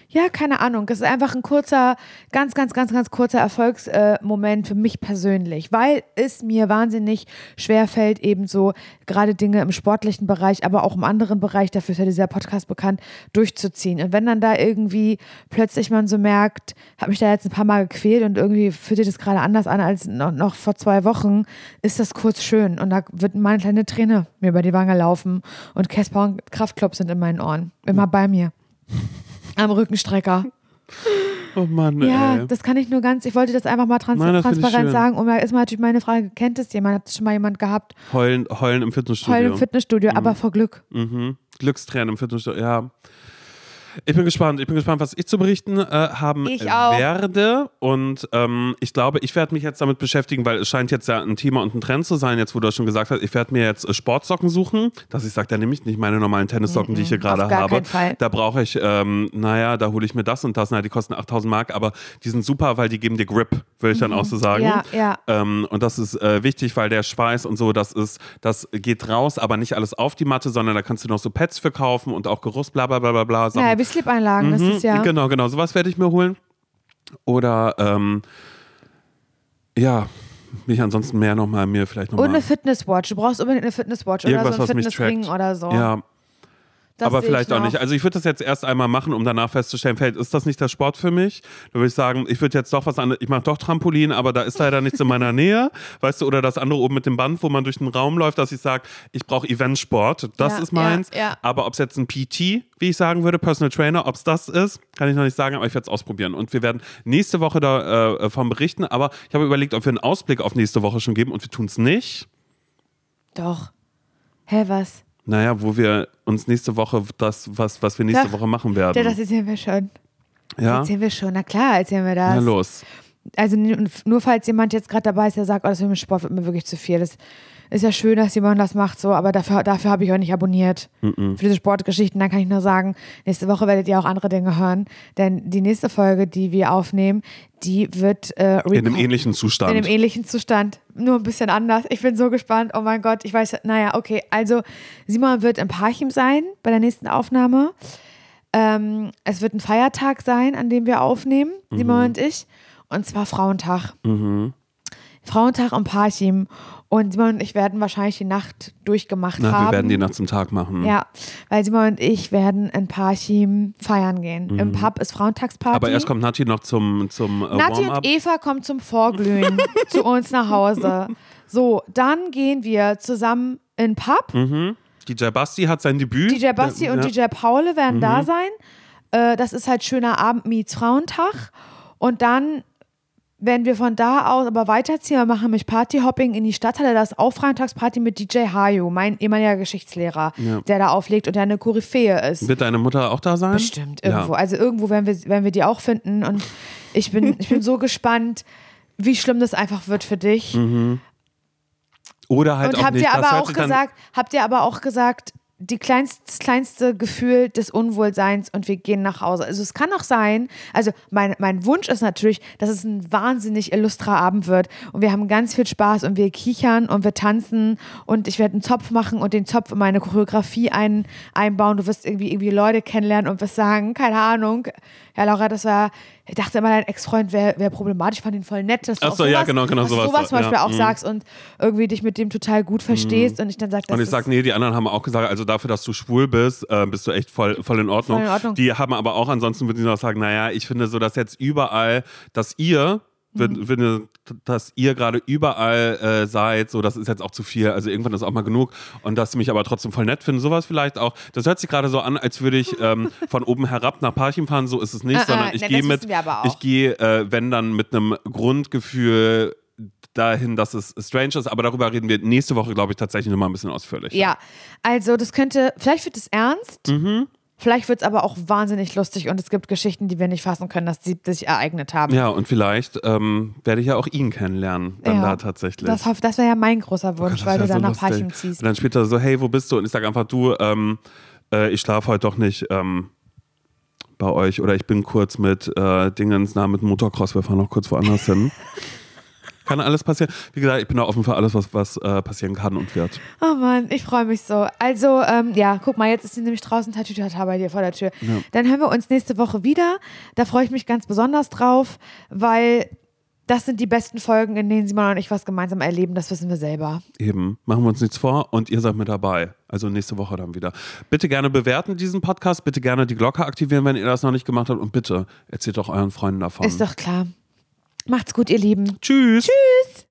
[SPEAKER 2] ja, keine Ahnung. Es ist einfach ein kurzer, ganz, ganz, ganz, ganz kurzer Erfolgsmoment Moment für mich persönlich, weil es mir wahnsinnig schwer fällt, eben so gerade Dinge im sportlichen Bereich, aber auch im anderen Bereich, dafür ist ja dieser Podcast bekannt, durchzuziehen. Und wenn dann da irgendwie plötzlich man so merkt, habe mich da jetzt ein paar Mal gequält und irgendwie fühlt sich das gerade anders an als noch, noch vor zwei Wochen, ist das kurz schön. Und da wird mal eine kleine Träne mir über die Wange laufen und Casper und Kraftklub sind in meinen Ohren. Immer bei mir. Am Rückenstrecker.
[SPEAKER 1] oh Mann,
[SPEAKER 2] Ja,
[SPEAKER 1] ey.
[SPEAKER 2] das kann ich nur ganz, ich wollte das einfach mal trans
[SPEAKER 1] Nein, das find ich
[SPEAKER 2] transparent
[SPEAKER 1] schön.
[SPEAKER 2] sagen. Und da ist mal natürlich meine Frage, kennt es jemand? Hat es schon mal jemand gehabt?
[SPEAKER 1] Heulen, heulen im Fitnessstudio.
[SPEAKER 2] Heulen im Fitnessstudio, aber vor Glück.
[SPEAKER 1] Mhm. Glückstränen im Fitnessstudio, ja. Ich bin gespannt. Ich bin gespannt, was ich zu berichten äh, haben
[SPEAKER 2] Ich auch.
[SPEAKER 1] werde. Und ähm, ich glaube, ich werde mich jetzt damit beschäftigen, weil es scheint jetzt ja ein Thema und ein Trend zu sein, jetzt wo du das schon gesagt hast. Ich werde mir jetzt äh, Sportsocken suchen. Das ich sage ja nämlich nicht meine normalen Tennissocken, die ich hier gerade
[SPEAKER 2] auf gar
[SPEAKER 1] habe.
[SPEAKER 2] Fall.
[SPEAKER 1] Da brauche ich, ähm, naja, da hole ich mir das und das. Na, die kosten 8000 Mark, aber die sind super, weil die geben dir Grip, würde ich dann auch so sagen.
[SPEAKER 2] Mhm. Ja, ja.
[SPEAKER 1] Ähm, und das ist äh, wichtig, weil der Schweiß und so, das ist, das geht raus, aber nicht alles auf die Matte, sondern da kannst du noch so Pads für kaufen und auch Geruchs, bla bla bla bla bla. Sachen.
[SPEAKER 2] Ja, wie Slip-Einlagen, das ist ja.
[SPEAKER 1] Genau, genau, sowas werde ich mir holen. Oder ähm, ja, mich ansonsten mehr nochmal mir vielleicht
[SPEAKER 2] Und
[SPEAKER 1] nochmal
[SPEAKER 2] eine Fitnesswatch. Du brauchst unbedingt eine Fitnesswatch oder so ein Fitnessring oder so.
[SPEAKER 1] Ja.
[SPEAKER 2] Das
[SPEAKER 1] aber vielleicht
[SPEAKER 2] ich
[SPEAKER 1] auch nicht. Also ich würde das jetzt erst einmal machen, um danach festzustellen, vielleicht ist das nicht der Sport für mich. Da würde ich sagen, ich würde jetzt doch was anderes, ich mache doch Trampolin, aber da ist leider nichts in meiner Nähe. Weißt du, oder das andere oben mit dem Band, wo man durch den Raum läuft, dass ich sage, ich brauche Eventsport. Das
[SPEAKER 2] Ja,
[SPEAKER 1] ist meins.
[SPEAKER 2] ja, ja.
[SPEAKER 1] Aber ob es jetzt ein PT, wie ich sagen würde, Personal Trainer, ob es das ist, kann ich noch nicht sagen, aber ich werde es ausprobieren. Und wir werden nächste Woche davon berichten. Aber ich habe überlegt, ob wir einen Ausblick auf nächste Woche schon geben und wir tun es nicht.
[SPEAKER 2] Doch. Hä, was?
[SPEAKER 1] Naja, wo wir uns nächste Woche das, was, was wir nächste
[SPEAKER 2] Doch.
[SPEAKER 1] Woche machen werden.
[SPEAKER 2] Ja, das erzählen wir schon. Das
[SPEAKER 1] ja?
[SPEAKER 2] erzählen wir schon. Na klar, erzählen wir das.
[SPEAKER 1] Na los.
[SPEAKER 2] Also nur falls jemand jetzt gerade dabei ist, der sagt, oh, das mit dem Sport wird mir wirklich zu viel. Das ist ja schön, dass jemand das macht, so, aber dafür, dafür habe ich euch nicht abonniert. Für diese Sportgeschichten, dann kann ich nur sagen, nächste Woche werdet ihr auch andere Dinge hören. Denn die nächste Folge, die wir aufnehmen, die wird äh,
[SPEAKER 1] In einem ähnlichen Zustand.
[SPEAKER 2] in einem ähnlichen Zustand, nur ein bisschen anders. Ich bin so gespannt. Oh mein Gott, ich weiß, naja, okay. Also, Simon wird in Parchim sein bei der nächsten Aufnahme. Ähm, es wird ein Feiertag sein, an dem wir aufnehmen, Simon und ich. Und zwar Frauentag. Frauentag und Parchim. Und Simon und ich werden wahrscheinlich die Nacht durchgemacht
[SPEAKER 1] Na,
[SPEAKER 2] haben.
[SPEAKER 1] wir werden die Nacht zum Tag machen.
[SPEAKER 2] Ja, weil Simon und ich werden in Parchim feiern gehen. Im Pub ist Frauentagsparty.
[SPEAKER 1] Mhm. Aber erst kommt Nati noch zum, zum äh,
[SPEAKER 2] Nati und Eva kommen zum Vorglühen zu uns nach Hause. So, dann gehen wir zusammen in den Pub.
[SPEAKER 1] DJ Basti hat sein Debüt.
[SPEAKER 2] DJ Basti
[SPEAKER 1] ja.
[SPEAKER 2] und DJ Paule werden
[SPEAKER 1] Mhm.
[SPEAKER 2] da sein. Äh, das ist halt schöner Abend meets Frauentag. Und dann werden wir von da aus aber weiterziehen. Wir machen nämlich Partyhopping in die Stadthalle. Das ist auch Freitagsparty mit DJ Hayu, mein ehemaliger Geschichtslehrer,
[SPEAKER 1] Ja.
[SPEAKER 2] der da auflegt und der eine Koryphäe ist.
[SPEAKER 1] Wird deine Mutter auch da sein?
[SPEAKER 2] Bestimmt, irgendwo.
[SPEAKER 1] Ja.
[SPEAKER 2] Also irgendwo werden wir, werden wir die auch finden. Und ich bin, ich bin so gespannt, wie schlimm das einfach wird für dich.
[SPEAKER 1] Oder halt
[SPEAKER 2] Und
[SPEAKER 1] auch
[SPEAKER 2] habt
[SPEAKER 1] nicht.
[SPEAKER 2] ihr aber auch gesagt, habt ihr aber auch gesagt, die kleinst, das kleinste Gefühl des Unwohlseins und wir gehen nach Hause. Also es kann auch sein, also mein, mein Wunsch ist natürlich, dass es ein wahnsinnig illustrer Abend wird und wir haben ganz viel Spaß und wir kichern und wir tanzen und ich werde einen Zopf machen und den Zopf in meine Choreografie ein, einbauen. Du wirst irgendwie, irgendwie Leute kennenlernen und wirst sagen, keine Ahnung, ja Laura, das war, ich dachte immer, dein Ex-Freund wäre wär problematisch, fand ihn voll nett, dass du
[SPEAKER 1] Ach
[SPEAKER 2] auch
[SPEAKER 1] so, ja,
[SPEAKER 2] sowas,
[SPEAKER 1] genau, genau,
[SPEAKER 2] dass du
[SPEAKER 1] sowas,
[SPEAKER 2] sowas zum
[SPEAKER 1] ja,
[SPEAKER 2] Beispiel auch
[SPEAKER 1] mhm.
[SPEAKER 2] sagst und irgendwie dich mit dem total gut verstehst und ich dann sage,
[SPEAKER 1] Und ich
[SPEAKER 2] ist
[SPEAKER 1] sag, nee, die anderen haben auch gesagt, also dafür, dass du schwul bist, äh, bist du echt voll, voll in Ordnung.
[SPEAKER 2] Voll in Ordnung.
[SPEAKER 1] Die haben aber auch, ansonsten würden die noch sagen, naja, ich finde so, dass jetzt überall, dass ihr, Wenn- finde, dass ihr gerade überall äh, seid, so, das ist jetzt auch zu viel. Also irgendwann ist auch mal genug. Und dass sie mich aber trotzdem voll nett finden, sowas vielleicht auch. Das hört sich gerade so an, als würde ich ähm, von oben herab nach Parchim fahren. So ist es nicht,
[SPEAKER 2] Ah, ah,
[SPEAKER 1] sondern ich
[SPEAKER 2] ne,
[SPEAKER 1] gehe mit, ich gehe, äh, wenn dann mit einem Grundgefühl dahin, dass es strange ist, aber darüber reden wir nächste Woche, glaube ich, tatsächlich nochmal ein bisschen ausführlich.
[SPEAKER 2] Ja, also das könnte, vielleicht wird es ernst,
[SPEAKER 1] Mhm.
[SPEAKER 2] Vielleicht wird es aber auch wahnsinnig lustig und es gibt Geschichten, die wir nicht fassen können, dass sie sich ereignet haben.
[SPEAKER 1] Ja, und vielleicht ähm, werde ich ja auch ihn kennenlernen, dann
[SPEAKER 2] Ja,
[SPEAKER 1] da tatsächlich.
[SPEAKER 2] Das, hoff- das wäre ja mein großer Wunsch,
[SPEAKER 1] Das
[SPEAKER 2] weil
[SPEAKER 1] wär
[SPEAKER 2] du dann
[SPEAKER 1] so
[SPEAKER 2] nach Parchim ziehst.
[SPEAKER 1] Und dann später so, hey, wo bist du? Und ich sage einfach, du, ähm, äh, ich schlafe heute doch nicht ähm, bei euch oder ich bin kurz mit äh, Dingens nah mit dem Motocross, wir fahren noch kurz woanders hin. Kann alles passieren. Wie gesagt, ich bin da offen für alles, was, was äh, passieren kann und wird.
[SPEAKER 2] Oh Mann, ich freue mich so. Also, ähm, ja, guck mal, jetzt ist sie nämlich draußen Tatütata bei dir vor der Tür. Dann hören wir uns nächste Woche wieder. Da freue ich mich ganz besonders drauf, weil das sind die besten Folgen, in denen Simon und ich was gemeinsam erleben. Das wissen wir selber.
[SPEAKER 1] Eben, machen wir uns nichts vor und ihr seid mit dabei. Also nächste Woche dann wieder. Bitte gerne bewerten diesen Podcast, bitte gerne die Glocke aktivieren, wenn ihr das noch nicht gemacht habt und bitte erzählt auch euren Freunden davon.
[SPEAKER 2] Ist doch klar. Macht's gut, ihr Lieben.
[SPEAKER 1] Tschüss.
[SPEAKER 2] Tschüss.